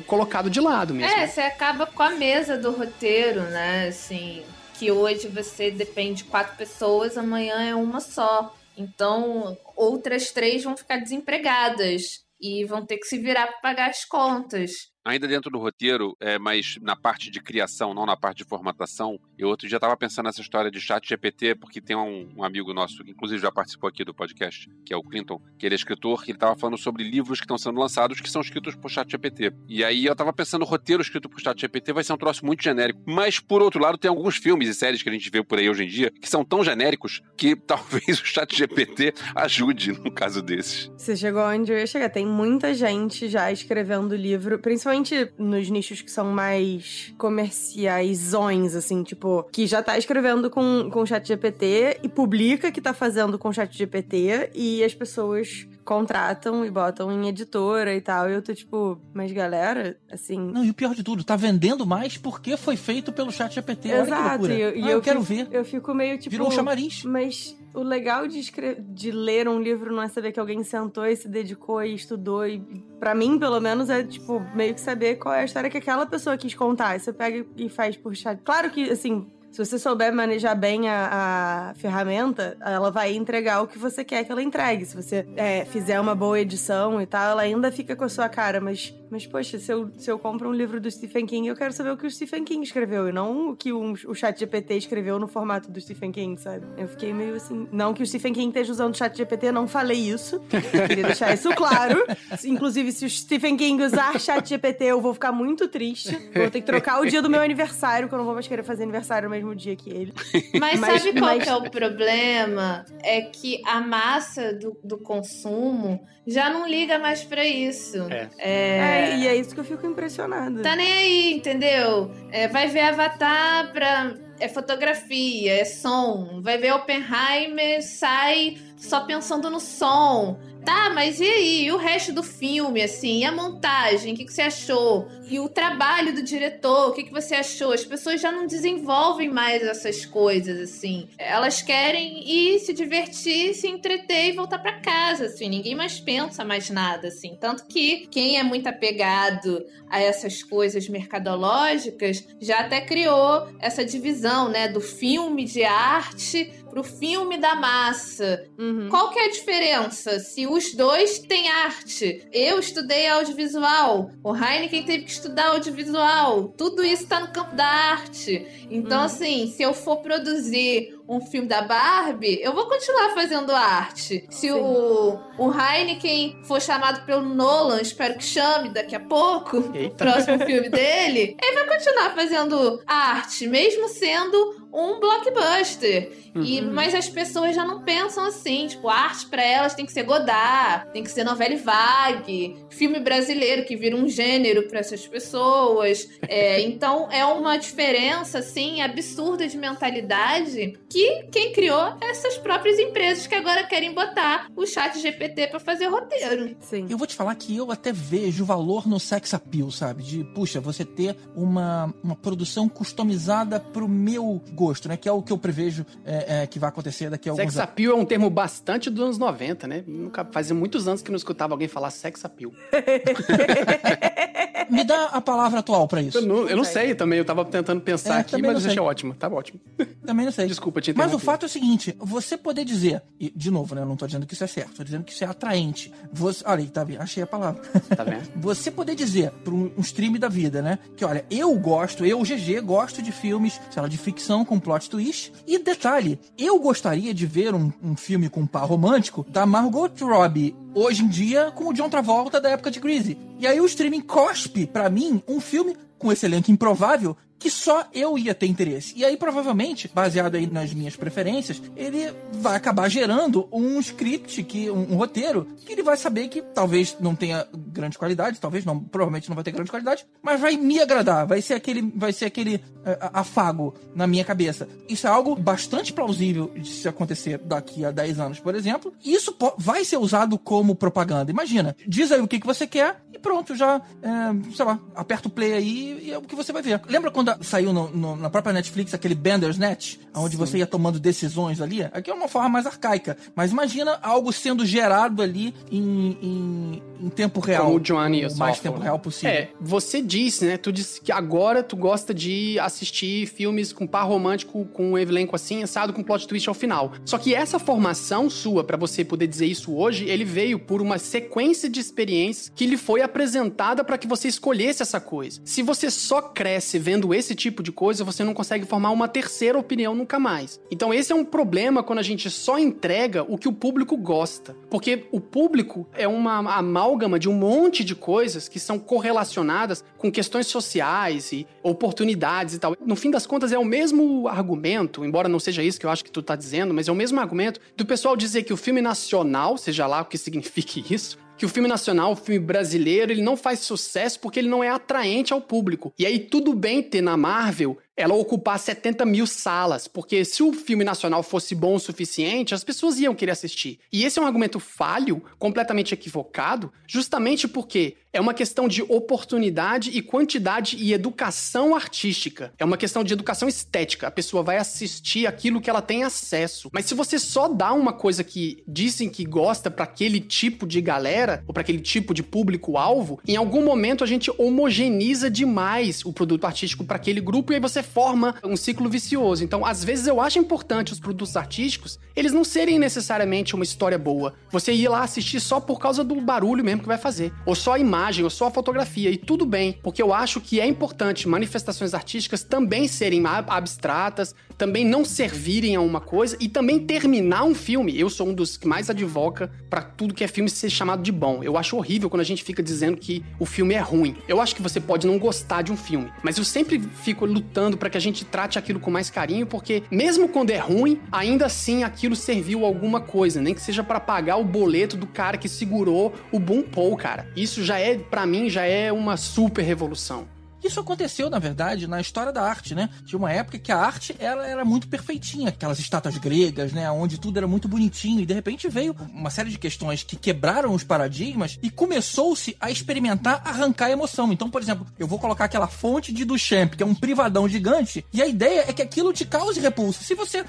colocado de lado mesmo. É, você acaba com a mesa do roteiro, né? Assim, que hoje você depende de quatro pessoas, amanhã é uma só. Então, outras três vão ficar desempregadas e vão ter que se virar para pagar as contas ainda dentro do roteiro, é, mas na parte de criação, não na parte de formatação, eu outro dia estava pensando nessa história de chat GPT, porque tem um, um, amigo nosso, que inclusive já participou aqui do podcast, que é o Clinton, que ele é escritor, que ele estava falando sobre livros que estão sendo lançados que são escritos por chat GPT. E aí eu estava pensando, o roteiro escrito por chat GPT vai ser um troço muito genérico. Mas, por outro lado, tem alguns filmes e séries que a gente vê por aí hoje em dia que são tão genéricos que talvez o chat GPT ajude no caso desses. Você chegou onde eu ia chegar. Tem muita gente já escrevendo livro, principalmente principalmente nos nichos que são mais comerciaisões, assim, tipo, que já tá escrevendo com, com o chat GPT e publica que tá fazendo com o chat GPT e as pessoas contratam e botam em editora e tal. E eu tô tipo, mas galera, assim. Não, e o pior de tudo, tá vendendo mais porque foi feito pelo chat GPT. Exato, e, ah, eu, eu quero fico, ver. Eu fico meio tipo. Virou um chamariz. Mas o legal de, escrever, de ler um livro não é saber que alguém sentou e se dedicou e estudou. E para mim, pelo menos, é tipo meio que saber qual é a história que aquela pessoa quis contar. E você pega e faz por chat. Claro que, assim, se você souber manejar bem a, a, ferramenta, ela vai entregar o que você quer que ela entregue. Se você é, fizer uma boa edição e tal, ela ainda fica com a sua cara. Mas, mas poxa, se eu, se eu compro um livro do Stephen King, eu quero saber o que o Stephen King escreveu e não o que um, o chat GPT escreveu no formato do Stephen King, sabe? Eu fiquei meio assim. Não que o Stephen King esteja usando o chat GPT, não falei isso. Queria deixar isso claro. Inclusive, se o Stephen King usar chat GPT, eu vou ficar muito triste. Vou ter que trocar o dia do meu aniversário, que eu não vou mais querer fazer aniversário mesmo mesmo dia que ele. Mas, mas sabe qual mas... é o problema? É que a massa do, do consumo já não liga mais para isso. É. É... é. E é isso que eu fico impressionada. Tá nem aí, entendeu? É, vai ver Avatar pra é fotografia, é som. Vai ver Oppenheimer, sai só pensando no som. Tá, mas e aí? E o resto do filme, assim? E a montagem? O que, que você achou? E o trabalho do diretor? O que, que você achou? As pessoas já não desenvolvem mais essas coisas, assim. Elas querem ir se divertir, se entreter e voltar para casa, assim. Ninguém mais pensa mais nada, assim. Tanto que quem é muito apegado a essas coisas mercadológicas já até criou essa divisão, né? Do filme de arte pro filme da massa. Uhum. Qual que é a diferença se os dois têm arte? Eu estudei audiovisual, o Heineken teve que estudar audiovisual. Tudo isso tá no campo da arte. Então, Uhum. assim, se eu for produzir um filme da Barbie, eu vou continuar fazendo arte. Se Sim. o, o Heineken for chamado pelo Nolan, espero que chame daqui a pouco, o próximo filme dele, ele vai continuar fazendo arte, mesmo sendo um blockbuster. E, Uhum. mas as pessoas já não pensam assim, tipo, arte pra elas tem que ser Godard, tem que ser novela e vague, filme brasileiro que vira um gênero pra essas pessoas. É, então é uma diferença assim absurda de mentalidade que quem criou é essas próprias empresas que agora querem botar o chat GPT pra fazer roteiro. Sim. Eu vou te falar que eu até vejo valor no sex appeal, sabe? De, puxa, você ter uma, uma produção customizada pro meu gosto, né? Que é o que eu prevejo é, é, que vai acontecer daqui a alguns Sex anos. appeal é um termo bastante dos anos 90, né? Nunca, fazia muitos anos que não escutava alguém falar sex appeal. Me dá a palavra atual pra isso. Eu não, eu não sei. também, eu tava tentando pensar É, aqui, mas achei ótimo. Tá ótimo. Também não sei. Desculpa te Mas o fato é o seguinte, você poder dizer, e de novo, né, eu não tô dizendo que isso é certo, tô dizendo que isso é atraente. Você, olha aí, tá vendo? Achei a palavra. Tá vendo? Você poder dizer para um, um stream da vida, né, que olha, eu gosto, eu, GG, gosto de filmes, sei lá, de ficção com plot twist. E detalhe, eu gostaria de ver um, um filme com um par romântico da Margot Robbie hoje em dia com o John Travolta da época de Greasy. E aí o streaming cospe pra mim um filme com esse elenco improvável que só eu ia ter interesse. E aí, provavelmente, baseado aí nas minhas preferências, ele vai acabar gerando um script, que, um, um roteiro, que ele vai saber que talvez não tenha grande qualidade, talvez não, provavelmente não vai ter grande qualidade, mas vai me agradar, vai ser aquele, vai ser aquele eh, afago na minha cabeça. Isso é algo bastante plausível de se acontecer daqui a 10 anos, por exemplo. Isso vai ser usado como propaganda. Imagina, diz aí o que, que você quer e pronto, já, é, sei lá, aperta o play aí e é o que você vai ver. Lembra quando saiu no- no- na própria Netflix aquele Bender's Net, onde você ia tomando decisões ali? Aqui é uma forma mais arcaica, mas imagina algo sendo gerado ali em, em, em tempo real. Como o Johnny o mais tempo real possível. É, você disse, né? Tu disse que agora tu gosta de assistir filmes com par romântico, com um elenco assim, assado com plot twist ao final. Só que essa formação sua, pra você poder dizer isso hoje, ele veio por uma sequência de experiências que lhe foi apresentada pra que você escolhesse essa coisa. Se você só cresce vendo esse tipo de coisa, você não consegue formar uma terceira opinião nunca mais. Então esse é um problema quando a gente só entrega o que o público gosta. Porque o público é uma amálgama de um monte de coisas que são correlacionadas com questões sociais e oportunidades e tal. No fim das contas, é o mesmo argumento, embora não seja isso que eu acho que tu tá dizendo, mas é o mesmo argumento do pessoal dizer que o filme nacional, seja lá o que signifique isso, que o filme nacional, o filme brasileiro, ele não faz sucesso porque ele não é atraente ao público. E aí tudo bem ter na Marvel ela ocupar 70 mil salas, porque se o filme nacional fosse bom o suficiente, as pessoas iam querer assistir. E esse é um argumento falho, completamente equivocado, justamente porque é uma questão de oportunidade e quantidade e educação artística. É uma questão de educação estética. A pessoa vai assistir aquilo que ela tem acesso. Mas se você só dá uma coisa que dizem que gosta para aquele tipo de galera, ou para aquele tipo de público-alvo, em algum momento a gente homogeneiza demais o produto artístico para aquele grupo e aí você forma um ciclo vicioso. Então, às vezes eu acho importante os produtos artísticos, eles não serem necessariamente uma história boa. Você ir lá assistir só por causa do barulho mesmo que vai fazer, ou só a imagem, ou só a fotografia, e tudo bem, porque eu acho que é importante manifestações artísticas também serem ab- abstratas, também não servirem a uma coisa e também terminar um filme. Eu sou um dos que mais advoca pra tudo que é filme ser chamado de bom. Eu acho horrível quando a gente fica dizendo que o filme é ruim. Eu acho que você pode não gostar de um filme, mas eu sempre fico lutando pra que a gente trate aquilo com mais carinho, porque mesmo quando é ruim, ainda assim aquilo serviu alguma coisa, nem que seja pra pagar o boleto do cara que segurou o Boom Paul, cara. Isso já é, pra mim, já é uma super revolução. Isso aconteceu, na verdade, na história da arte, né? Tinha uma época que a arte ela era muito perfeitinha, aquelas estátuas gregas, né? Onde tudo era muito bonitinho. E de repente veio uma série de questões que quebraram os paradigmas e começou-se a experimentar arrancar emoção. Então, por exemplo, eu vou colocar aquela fonte de Duchamp, que é um privadão gigante, e a ideia é que aquilo te cause repulso. Se você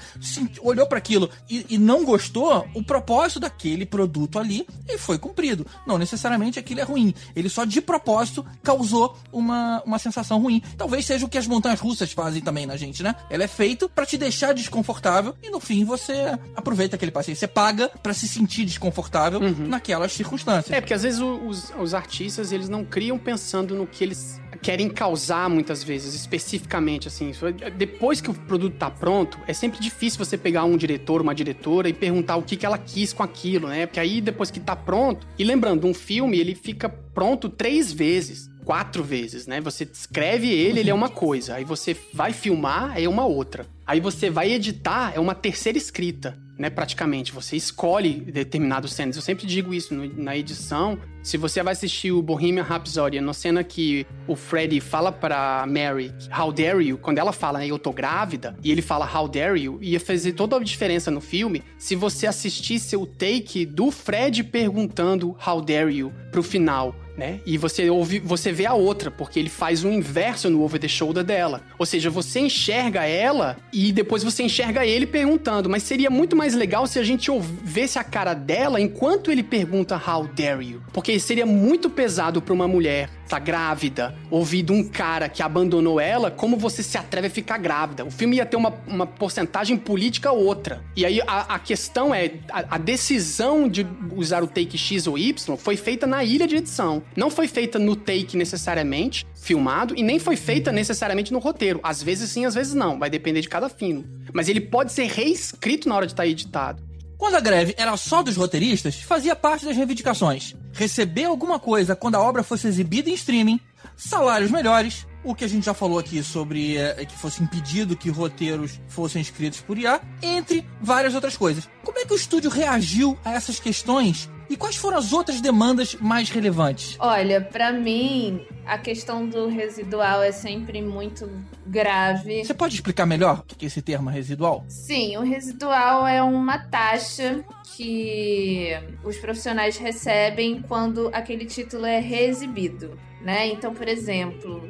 olhou para aquilo e, e não gostou, o propósito daquele produto ali foi cumprido. Não necessariamente aquilo é ruim. Ele só de propósito causou uma, uma sensação ruim. Talvez seja o que as montanhas russas fazem também na gente, né? Ela é feita para te deixar desconfortável e no fim você aproveita aquele passeio. Você paga para se sentir desconfortável uhum. naquelas circunstâncias. É, porque às vezes os, os artistas, eles não criam pensando no que eles querem causar muitas vezes, especificamente, assim. Depois que o produto tá pronto, é sempre difícil você pegar um diretor, uma diretora e perguntar o que, que ela quis com aquilo, né? Porque aí, depois que tá pronto... E lembrando, um filme, ele fica pronto três vezes quatro vezes, né? Você escreve ele, ele é uma coisa. Aí você vai filmar, é uma outra. Aí você vai editar, é uma terceira escrita, né? Praticamente. Você escolhe determinados cenas. Eu sempre digo isso no, na edição. Se você vai assistir o Bohemian Rhapsody, na cena que o Freddy fala para Mary, How dare you? Quando ela fala, né, eu tô grávida, e ele fala How dare you, ia fazer toda a diferença no filme se você assistisse o take do Fred perguntando How dare you pro final né? E você ouve, você vê a outra, porque ele faz o inverso no over the shoulder dela. Ou seja, você enxerga ela e depois você enxerga ele perguntando. Mas seria muito mais legal se a gente ouvisse a cara dela enquanto ele pergunta how dare you. Porque seria muito pesado para uma mulher tá grávida, ouvir de um cara que abandonou ela, como você se atreve a ficar grávida? O filme ia ter uma, uma porcentagem política outra. E aí a, a questão é, a, a, decisão de usar o take X ou Y foi feita na ilha de edição. Não foi feita no take necessariamente, filmado, e nem foi feita necessariamente no roteiro. Às vezes sim, às vezes não. Vai depender de cada filme. Mas ele pode ser reescrito na hora de estar tá editado. Quando a greve era só dos roteiristas, fazia parte das reivindicações. Receber alguma coisa quando a obra fosse exibida em streaming, salários melhores, o que a gente já falou aqui sobre é, que fosse impedido que roteiros fossem escritos por IA, entre várias outras coisas. Como é que o estúdio reagiu a essas questões e quais foram as outras demandas mais relevantes? Olha, para mim, a questão do residual é sempre muito grave. Você pode explicar melhor o que é esse termo residual? Sim, o residual é uma taxa que os profissionais recebem quando aquele título é reexibido, né? Então, por exemplo,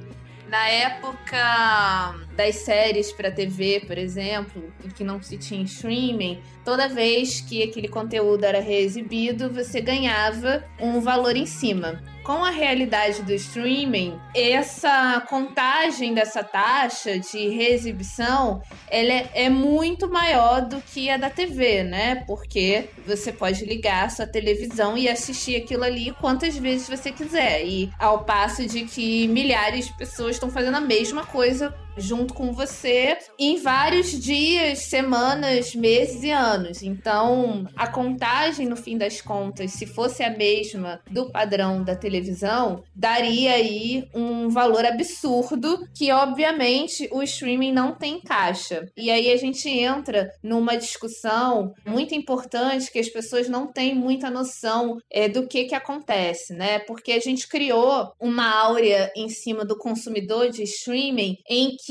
na época das séries para TV, por exemplo, em que não se tinha streaming, toda vez que aquele conteúdo era reexibido, você ganhava um valor em cima com a realidade do streaming, essa contagem dessa taxa de reexibição ela é, é, muito maior do que a da TV, né? Porque você pode ligar a sua televisão e assistir aquilo ali quantas vezes você quiser. E ao passo de que milhares de pessoas estão fazendo a mesma coisa junto com você em vários dias, semanas, meses e anos. Então, a contagem, no fim das contas, se fosse a mesma do padrão da televisão, daria aí um valor absurdo que, obviamente, o streaming não tem caixa. E aí a gente entra numa discussão muito importante que as pessoas não têm muita noção é, do que que acontece, né? Porque a gente criou uma áurea em cima do consumidor de streaming em que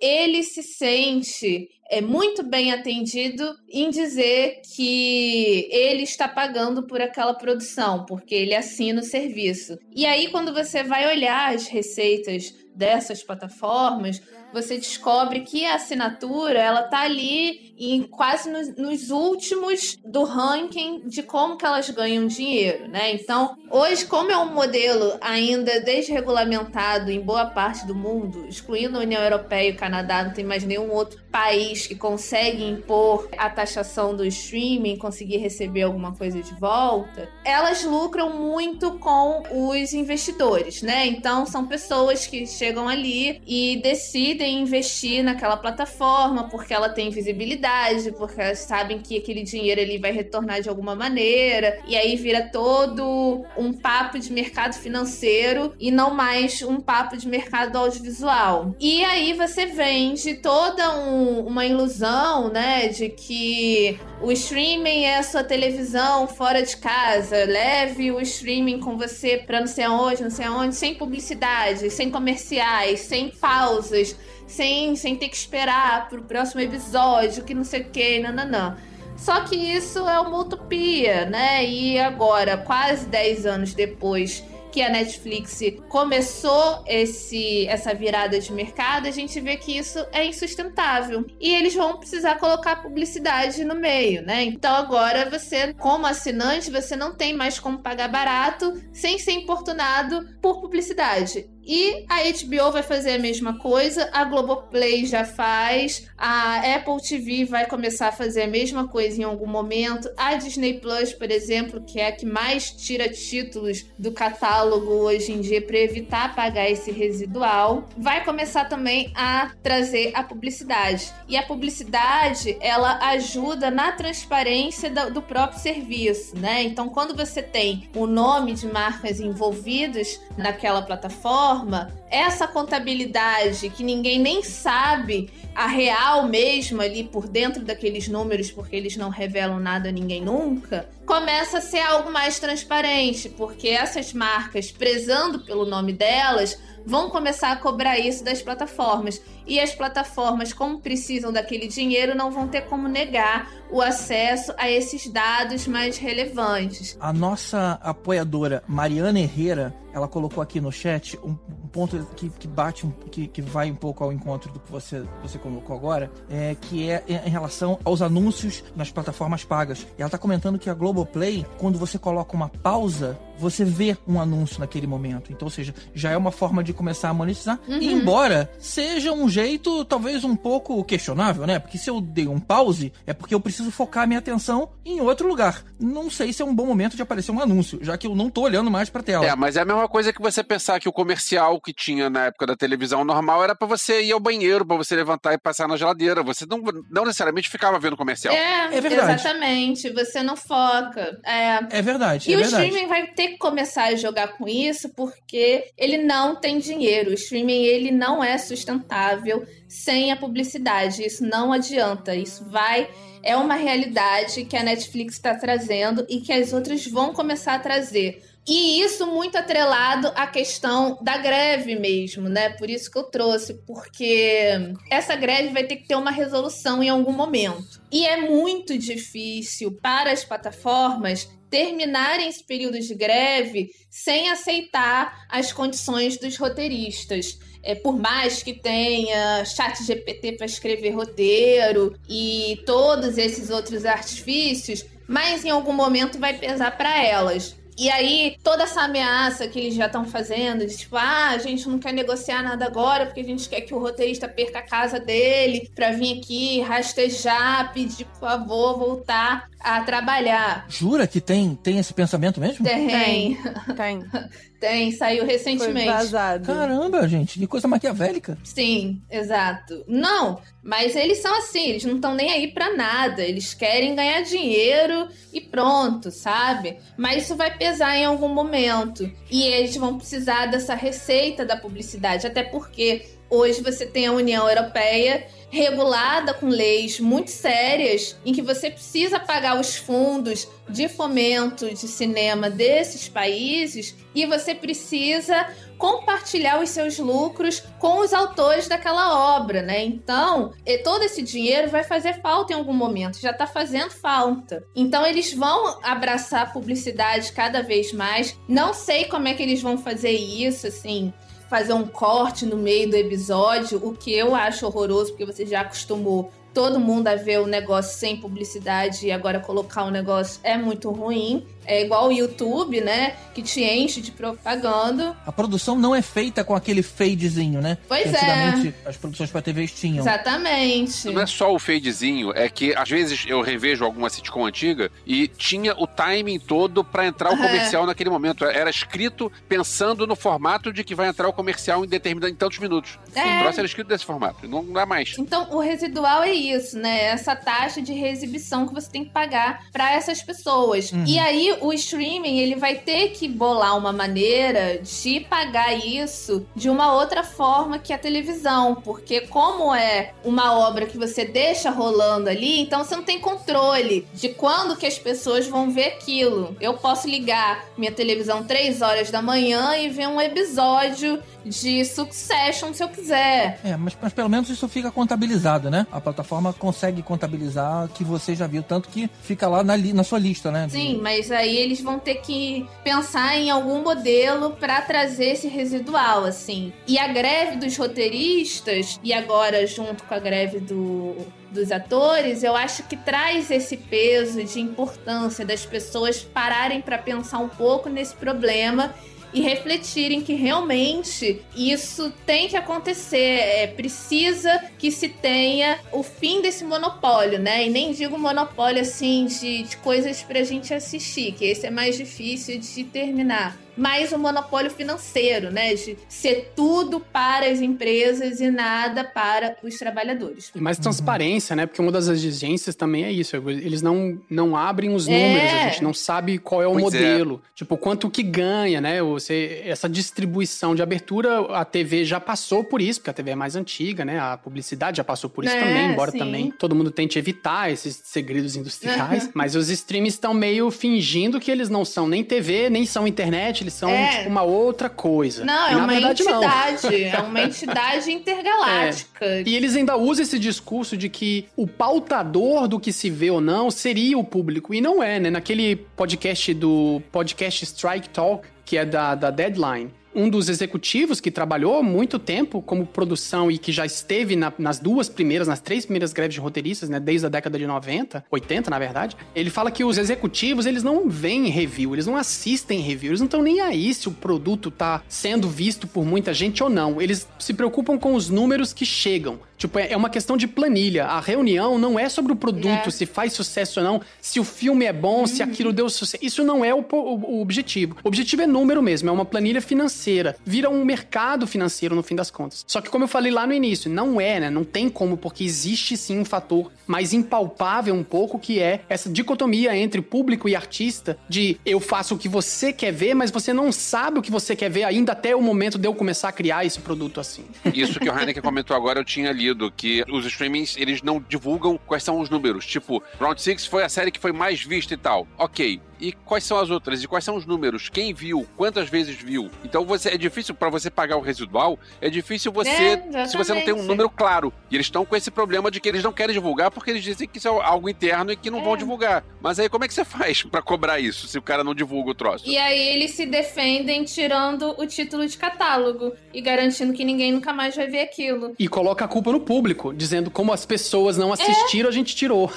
ele se sente é muito bem atendido em dizer que ele está pagando por aquela produção, porque ele assina o serviço. E aí, quando você vai olhar as receitas dessas plataformas, você descobre que a assinatura ela tá ali em quase nos, nos, últimos do ranking de como que elas ganham dinheiro, né? Então, hoje, como é um modelo ainda desregulamentado em boa parte do mundo, excluindo a União Europeia e o Canadá, não tem mais nenhum outro país que consegue impor a taxação do streaming, conseguir receber alguma coisa de volta, elas lucram muito com os investidores, né? Então, são pessoas que chegam ali e decidem investir naquela plataforma porque ela tem visibilidade, porque elas sabem que aquele dinheiro ele vai retornar de alguma maneira, e aí vira todo um papo de mercado financeiro e não mais um papo de mercado audiovisual. E aí você vende toda um, uma ilusão, né, de que o streaming é a sua televisão fora de casa, leve o streaming com você pra não sei aonde, não sei aonde, sem publicidade, sem comerciais, sem pausas, sem, sem ter que esperar pro próximo episódio, que não sei o que, nananã. Só que isso é uma utopia, né? E agora, quase 10 anos depois que a Netflix começou esse, essa virada de mercado, a gente vê que isso é insustentável. E eles vão precisar colocar publicidade no meio, né? Então agora você, como assinante, você não tem mais como pagar barato sem ser importunado por publicidade. E a HBO vai fazer a mesma coisa, a Globoplay já faz, a Apple TV vai começar a fazer a mesma coisa em algum momento, a Disney Plus, por exemplo, que é a que mais tira títulos do catálogo hoje em dia para evitar pagar esse residual, vai começar também a trazer a publicidade. E a publicidade, ela ajuda na transparência do próprio serviço, né? Então, quando você tem o nome de marcas envolvidos naquela plataforma, forma, essa contabilidade que ninguém nem sabe a real mesmo ali por dentro daqueles números, porque eles não revelam nada a ninguém nunca, começa a ser algo mais transparente, porque essas marcas, prezando pelo nome delas, vão começar a cobrar isso das plataformas. E as plataformas, como precisam daquele dinheiro, não vão ter como negar o acesso a esses dados mais relevantes. A nossa apoiadora Mariana Herrera, ela colocou aqui no chat um, ponto que, que bate, que, que vai um pouco ao encontro do que você, você colocou agora, é, que é em relação aos anúncios nas plataformas pagas. E ela está comentando que a Globoplay, quando você coloca uma pausa, você vê um anúncio naquele momento. Então, ou seja, já é uma forma de começar a monetizar. Uhum. Embora seja um jeito talvez um pouco questionável, né? Porque se eu dei um pause, é porque eu preciso focar minha atenção em outro lugar. Não sei se é um bom momento de aparecer um anúncio, já que eu não tô olhando mais pra tela. É, mas é a mesma coisa que você pensar que o comercial que tinha na época da televisão normal era para você ir ao banheiro, para você levantar e passar na geladeira. Você não, não necessariamente ficava vendo comercial. É, é verdade. Exatamente. Você não foca. É, é verdade. E é o verdade. streaming vai ter que começar a jogar com isso porque ele não tem dinheiro. O streaming ele não é sustentável sem a publicidade. Isso não adianta. Isso vai é uma realidade que a Netflix está trazendo e que as outras vão começar a trazer. E isso muito atrelado à questão da greve mesmo, né? Por isso que eu trouxe, porque essa greve vai ter que ter uma resolução em algum momento. E é muito difícil para as plataformas terminarem esse período de greve sem aceitar as condições dos roteiristas. É, por mais que tenha chat GPT para escrever roteiro e todos esses outros artifícios, mas em algum momento vai pesar para elas. E aí, toda essa ameaça que eles já estão fazendo, de tipo, ah, a gente não quer negociar nada agora porque a gente quer que o roteirista perca a casa dele pra vir aqui rastejar, pedir por favor voltar a trabalhar. Jura que tem, tem esse pensamento mesmo? Tem. Tem. tem, saiu recentemente. Foi vazado. Caramba, gente, que coisa maquiavélica. Sim, exato. Não, mas eles são assim, eles não estão nem aí para nada. Eles querem ganhar dinheiro e pronto, sabe? Mas isso vai pesar em algum momento. E eles vão precisar dessa receita da publicidade, até porque hoje você tem a União Europeia regulada com leis muito sérias em que você precisa pagar os fundos de fomento de cinema desses países e você precisa compartilhar os seus lucros com os autores daquela obra, né? Então, todo esse dinheiro vai fazer falta em algum momento, já tá fazendo falta. Então, eles vão abraçar a publicidade cada vez mais. Não sei como é que eles vão fazer isso, assim fazer um corte no meio do episódio, o que eu acho horroroso, porque você já acostumou todo mundo a ver o negócio sem publicidade e agora colocar o negócio é muito ruim. É igual o YouTube, né? Que te enche de propaganda. A produção não é feita com aquele fadezinho, né? Pois que é. Antigamente as produções para TVs tinham. Exatamente. Não é só o fadezinho, é que às vezes eu revejo alguma sitcom antiga e tinha o timing todo pra entrar o Aham. comercial naquele momento. Era escrito pensando no formato de que vai entrar o comercial em determinado em tantos minutos. É. O troço era escrito desse formato, não dá mais. Então, o residual é isso, né? Essa taxa de reexibição que você tem que pagar para essas pessoas. Uhum. E aí, o streaming, ele vai ter que bolar uma maneira de pagar isso de uma outra forma que a televisão. Porque como é uma obra que você deixa rolando ali, então você não tem controle de quando que as pessoas vão ver aquilo. Eu posso ligar minha televisão 3 horas da manhã e ver um episódio de Succession se eu quiser. É, mas, mas pelo menos isso fica contabilizado, né? A plataforma consegue contabilizar que você já viu, tanto que fica lá na, na sua lista, né? Sim, mas aí eles vão ter que pensar em algum modelo pra trazer esse residual, assim. E a greve dos roteiristas, e agora junto com a greve do, dos atores, eu acho que traz esse peso de importância das pessoas pararem pra pensar um pouco nesse problema e refletirem que realmente isso tem que acontecer. É, precisa que se tenha o fim desse monopólio, né? E nem digo monopólio assim de, de coisas pra gente assistir, que esse é mais difícil de terminar. Mas o monopólio financeiro, né? De ser tudo para as empresas e nada para os trabalhadores. E mais transparência, né? Porque uma das exigências também é isso. Eles não, não abrem os números, É. a gente não sabe qual é o Pois é. modelo. Tipo, quanto que ganha, né? Você, essa distribuição de abertura, a TV já passou por isso, porque a TV é mais antiga, né? A publicidade já passou por isso É, também, embora sim. também todo mundo tente evitar esses segredos industriais. Mas os streams estão meio fingindo que eles não são nem TV, nem são internet, eles são É. tipo uma outra coisa. Não, E, é uma verdade, não. entidade. É uma entidade intergaláctica. E eles ainda usam esse discurso de que o pautador do que se vê ou não seria o público. E não é, né? Naquele podcast do podcast Strike Talk, que é da, da Deadline. Um dos executivos que trabalhou muito tempo como produção e que já esteve na- nas duas primeiras, nas três primeiras greves de roteiristas, né, desde a década de 90, 80 na verdade, ele fala que os executivos, eles não veem review, eles não assistem review, eles não estão nem aí se o produto tá sendo visto por muita gente ou não. Eles se preocupam com os números que chegam. Tipo, é é uma questão de planilha. A reunião não é sobre o produto, É. se faz sucesso ou não, se o filme é bom, se aquilo deu sucesso. Isso não é o, o- o objetivo. O objetivo é número mesmo, é uma planilha financeira. Vira um mercado financeiro no fim das contas. Só que, como eu falei lá no início, não é, né? Não tem como, porque existe sim um fator mais impalpável um pouco, que é essa dicotomia entre público e artista, de eu faço o que você quer ver, mas você não sabe o que você quer ver ainda até o momento de eu começar a criar esse produto assim. Isso que o Heineken comentou agora, eu tinha lido, que os streamings, eles não divulgam quais são os números. Tipo, Round Six foi a série que foi mais vista e tal. Ok. E quais são as outras? E quais são os números? Quem viu? Quantas vezes viu? Então você é difícil pra você pagar o residual, é difícil você É, se você não tem um número claro. E eles estão com esse problema de que eles não querem divulgar porque eles dizem que isso é algo interno e que não É. vão divulgar. Mas aí como é que você faz pra cobrar isso se o cara não divulga o troço? E aí eles se defendem tirando o título de catálogo e garantindo que ninguém nunca mais vai ver aquilo. E coloca a culpa no público, dizendo como as pessoas não assistiram, a gente tirou.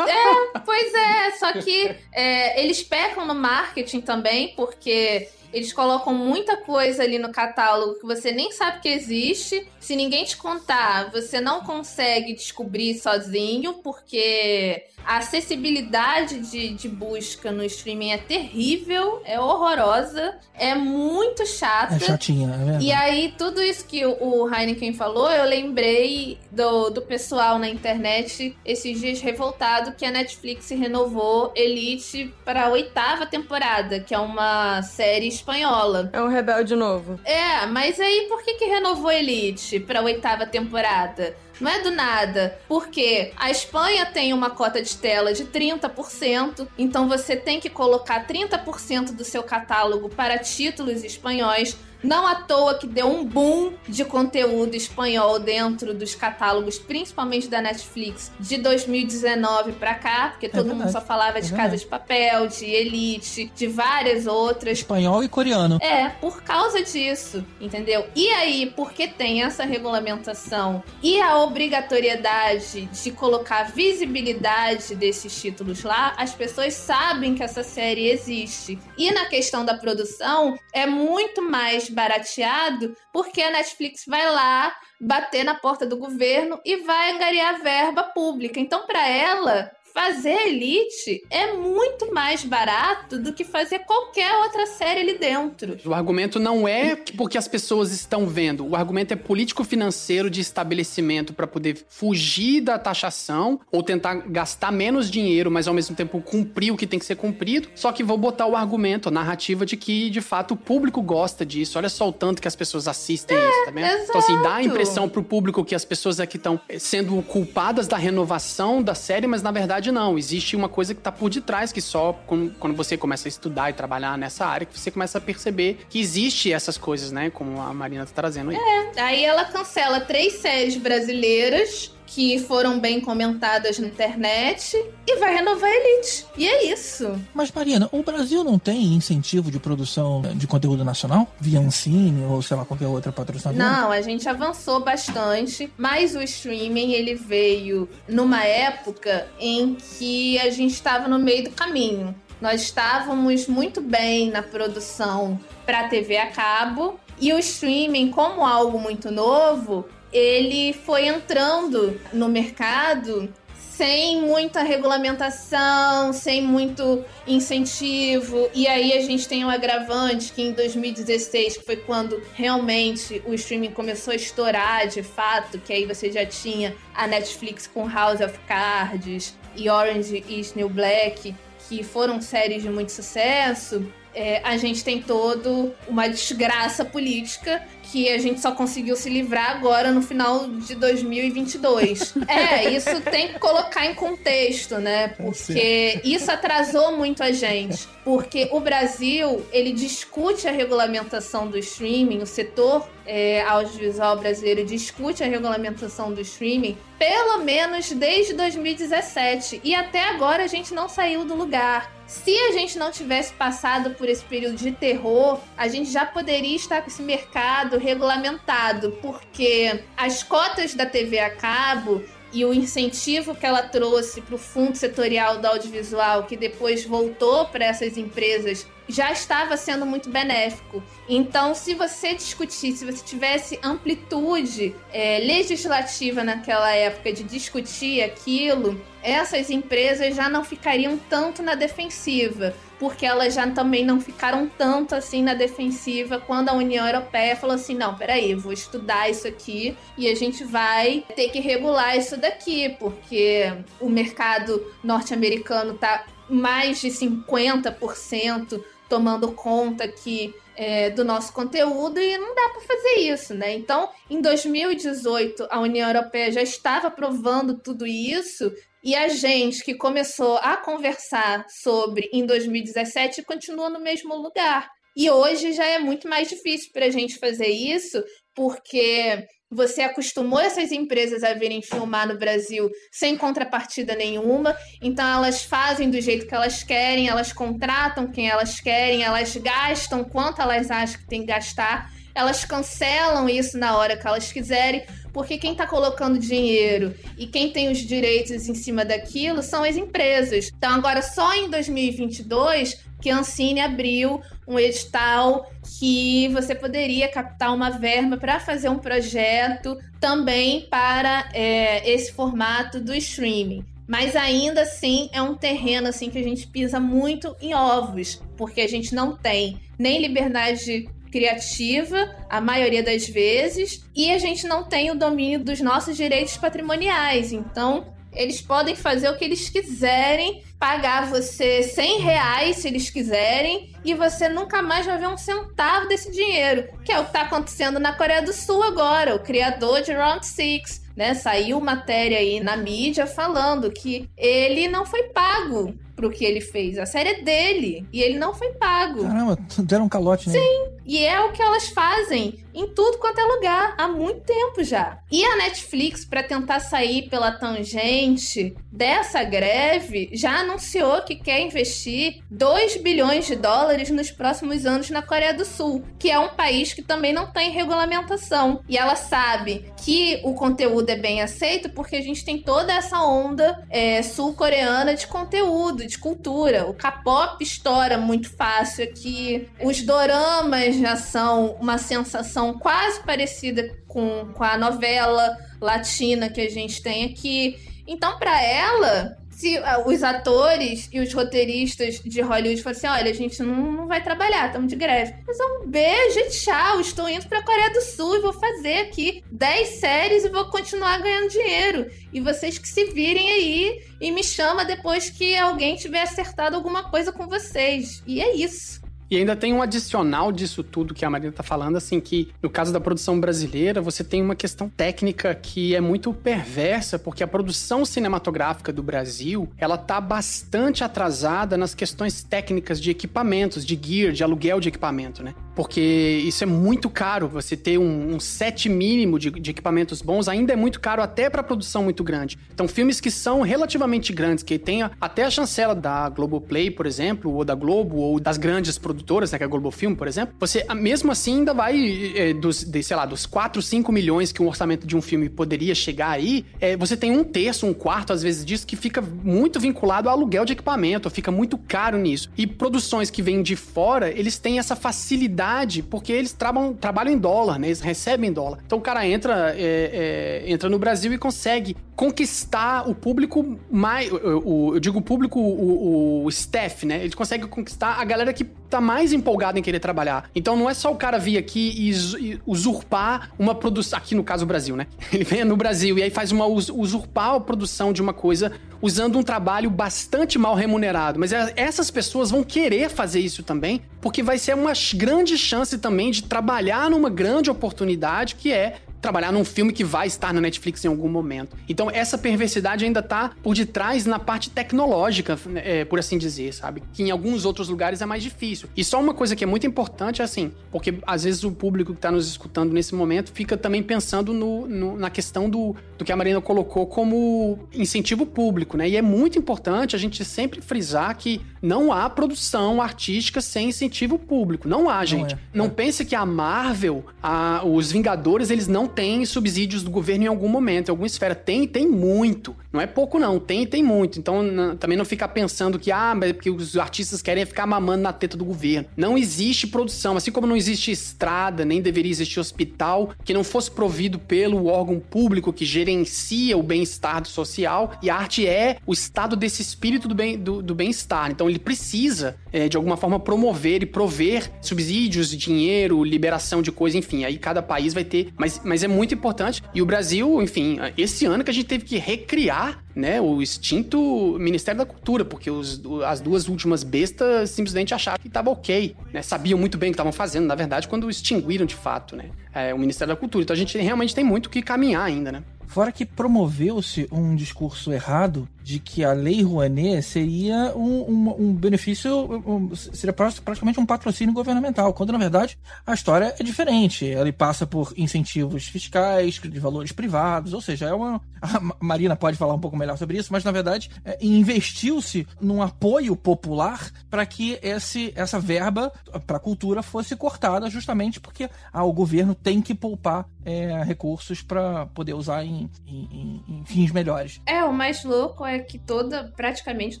Pois é, só que é, eles no marketing também, porque eles colocam muita coisa ali no catálogo que você nem sabe que existe. Se ninguém te contar, você não consegue descobrir sozinho, porque a acessibilidade de, de busca no streaming é terrível, é horrorosa, é muito chata. É chatinha, é verdade. E aí, tudo isso que o- Heineken falou, eu lembrei do, do pessoal na internet esses dias revoltado que a Netflix renovou Elite para a oitava temporada, que é uma série espanhola. É um rebelde novo. É, mas aí por que, que renovou Elite para a oitava temporada? Não é do nada, porque a Espanha tem uma cota de tela de 30%, então você tem que colocar 30% do seu catálogo para títulos espanhóis. Não à toa que deu um boom de conteúdo espanhol dentro dos catálogos, principalmente da Netflix, de 2019 pra cá, porque todo mundo verdade. só falava É de verdade. Casa de Papel, de Elite, de várias outras. Espanhol e coreano. É, por causa disso, entendeu? E aí, porque tem essa regulamentação e a obrigatoriedade de colocar visibilidade desses títulos lá, as pessoas sabem que essa série existe. E na questão da produção, é muito mais barateado porque a Netflix vai lá bater na porta do governo e vai angariar verba pública. Então, para ela, fazer Elite é muito mais barato do que fazer qualquer outra série ali dentro. O argumento não é que porque as pessoas estão vendo. O argumento é político-financeiro de estabelecimento para poder fugir da taxação ou tentar gastar menos dinheiro, mas ao mesmo tempo cumprir o que tem que ser cumprido. Só que vou botar o argumento, a narrativa de que de fato o público gosta disso. Olha só o tanto que as pessoas assistem isso, tá vendo? Então assim, dá a impressão pro público que as pessoas aqui estão sendo culpadas da renovação da série, mas na verdade não. Existe uma coisa que tá por detrás que só quando, você começa a estudar e trabalhar nessa área que você começa a perceber que existe essas coisas, né? Como a Marina tá trazendo aí. Aí ela cancela três séries brasileiras que foram bem comentadas na internet e vai renovar a Elite. E é isso. Mas, Marina, o Brasil não tem incentivo de produção de conteúdo nacional? Via Ancine ou sei lá, qualquer outra patrocinadora? Não, a gente avançou bastante, mas o streaming ele veio numa época em que a gente estava no meio do caminho. Nós estávamos muito bem na produção para TV a cabo e o streaming, como algo muito novo, ele foi entrando no mercado sem muita regulamentação, sem muito incentivo. E aí a gente tem um agravante que em 2016, que foi quando realmente o streaming começou a estourar de fato, que aí você já tinha a Netflix com House of Cards e Orange is New Black, que foram séries de muito sucesso. É, a gente tem todo uma desgraça política que a gente só conseguiu se livrar agora no final de 2022. é, isso tem que colocar em contexto, né? Porque isso atrasou muito a gente. Porque o Brasil, ele discute a regulamentação do streaming, o setor é, audiovisual brasileiro discute a regulamentação do streaming pelo menos desde 2017. E até agora a gente não saiu do lugar. Se a gente não tivesse passado por esse período de terror, a gente já poderia estar com esse mercado regulamentado, porque as cotas da TV a cabo e o incentivo que ela trouxe para o fundo setorial do audiovisual, que depois voltou para essas empresas, já estava sendo muito benéfico. Então, se você discutir, se você tivesse amplitude é, legislativa naquela época de discutir aquilo, essas empresas já não ficariam tanto na defensiva, porque elas já também não ficaram tanto assim na defensiva quando a União Europeia falou assim: não, peraí, vou estudar isso aqui e a gente vai ter que regular isso daqui, porque o mercado norte-americano tá mais de 50% tomando conta aqui é, do nosso conteúdo e não dá para fazer isso, né? Então, em 2018, a União Europeia já estava aprovando tudo isso e a gente que começou a conversar sobre em 2017 continua no mesmo lugar. E hoje já é muito mais difícil para a gente fazer isso, porque você acostumou essas empresas a virem filmar no Brasil sem contrapartida nenhuma, então elas fazem do jeito que elas querem, elas contratam quem elas querem, elas gastam quanto elas acham que tem que gastar, elas cancelam isso na hora que elas quiserem, porque quem está colocando dinheiro e quem tem os direitos em cima daquilo são as empresas. Então agora só em 2022 que a Ancine abriu um edital que você poderia captar uma verba para fazer um projeto também para é, esse formato do streaming. Mas ainda assim é um terreno assim que a gente pisa muito em ovos, porque a gente não tem nem liberdade criativa, a maioria das vezes, e a gente não tem o domínio dos nossos direitos patrimoniais. Então, eles podem fazer o que eles quiserem, pagar você 100 reais se eles quiserem, e você nunca mais vai ver um centavo desse dinheiro, que é o que está acontecendo na Coreia do Sul agora. O criador de Round Six, né, saiu matéria aí na mídia falando que ele não foi pago pro que ele fez. A série é dele e ele não foi pago. Caramba, deram um calote, né? Sim. E é o que elas fazem em tudo quanto é lugar há muito tempo já. E a Netflix, para tentar sair pela tangente dessa greve, já anunciou que quer investir 2 bilhões de dólares nos próximos anos na Coreia do Sul, que é um país que também não tem regulamentação. E ela sabe que o conteúdo é bem aceito porque a gente tem toda essa onda é, sul-coreana de conteúdo, de cultura. O K-pop estoura muito fácil aqui, os doramas já são uma sensação quase parecida com, com a novela latina que a gente tem aqui. Então, para ela, se uh, os atores e os roteiristas de Hollywood fossem assim: olha, a gente não, não vai trabalhar, estamos de greve. Mas é um beijo e tchau. Estou indo para a Coreia do Sul e vou fazer aqui 10 séries e vou continuar ganhando dinheiro. E vocês que se virem aí e me chama depois que alguém tiver acertado alguma coisa com vocês. E é isso. E ainda tem um adicional disso tudo que a Marina tá falando, assim, que no caso da produção brasileira, você tem uma questão técnica que é muito perversa, porque a produção cinematográfica do Brasil, ela tá bastante atrasada nas questões técnicas de equipamentos, de gear, de aluguel de equipamento, né? Porque isso é muito caro, você ter um, um set mínimo de, de, equipamentos bons ainda é muito caro até para produção muito grande. Então, filmes que são relativamente grandes, que tenha até a chancela da Globoplay, por exemplo, ou da Globo, ou das grandes produções produtoras, né, que é a Globo Film, por exemplo, você mesmo assim ainda vai é, dos, de, sei lá, dos 4, 5 milhões que um orçamento de um filme poderia chegar aí, é, você tem um terço, um quarto, às vezes, disso que fica muito vinculado ao aluguel de equipamento, fica muito caro nisso. E produções que vêm de fora, eles têm essa facilidade porque eles trabalham, trabalham em dólar, né? Eles recebem dólar. Então o cara entra, é, é entra no Brasil e consegue conquistar o público mais. Eu digo o público, o, o staff, né? Ele consegue conquistar a galera que tá mais empolgada em querer trabalhar. Então não é só o cara vir aqui e usurpar uma produção. Aqui no caso o Brasil, né? Ele vem no Brasil e aí faz uma usurpar a produção de uma coisa usando um trabalho bastante mal remunerado. Mas é, essas pessoas vão querer fazer isso também, porque vai ser uma grande chance também de trabalhar numa grande oportunidade que é trabalhar num filme que vai estar na Netflix em algum momento. Então, essa perversidade ainda tá por detrás na parte tecnológica, é, por assim dizer, sabe? Que em alguns outros lugares é mais difícil. E só uma coisa que é muito importante é assim, porque às vezes o público que tá nos escutando nesse momento fica também pensando no, no, na questão do, do que a Marina colocou como incentivo público, né? E é muito importante a gente sempre frisar que não há produção artística sem incentivo público. Não há, gente. Não, é. não é. pense que a Marvel, a, os Vingadores, eles não têm subsídios do governo em algum momento, em alguma esfera. Tem, tem muito. Não é pouco, não. Tem, tem muito. Então, também não fica pensando que, ah, mas é porque os artistas querem ficar mamando na teta do governo. Não existe produção. Assim como não existe estrada, nem deveria existir hospital que não fosse provido pelo órgão público que gerencia o bem-estar social. E a arte é o estado desse espírito do bem-estar. Do, do bem então, então ele precisa, é, de alguma forma, promover e prover subsídios, dinheiro, liberação de coisa, enfim. Aí cada país vai ter. Mas, mas é muito importante. E o Brasil, enfim, esse ano que a gente teve que recriar né, o extinto Ministério da Cultura, porque os, as duas últimas bestas simplesmente acharam que estava ok, né, sabiam muito bem o que estavam fazendo, na verdade, quando extinguiram de fato né, é, o Ministério da Cultura. Então a gente realmente tem muito que caminhar ainda, né? Fora que promoveu-se um discurso errado de que a Lei Rouanet seria um, um, um benefício, um, seria praticamente um patrocínio governamental, quando na verdade a história é diferente. Ele passa por incentivos fiscais, de valores privados, ou seja, é uma. A Marina pode falar um pouco melhor sobre isso, mas na verdade é, investiu-se num apoio popular para que esse, essa verba para a cultura fosse cortada, justamente porque ah, o governo tem que poupar é, recursos para poder usar em, em, em, fins melhores. É, o mais louco é que toda, praticamente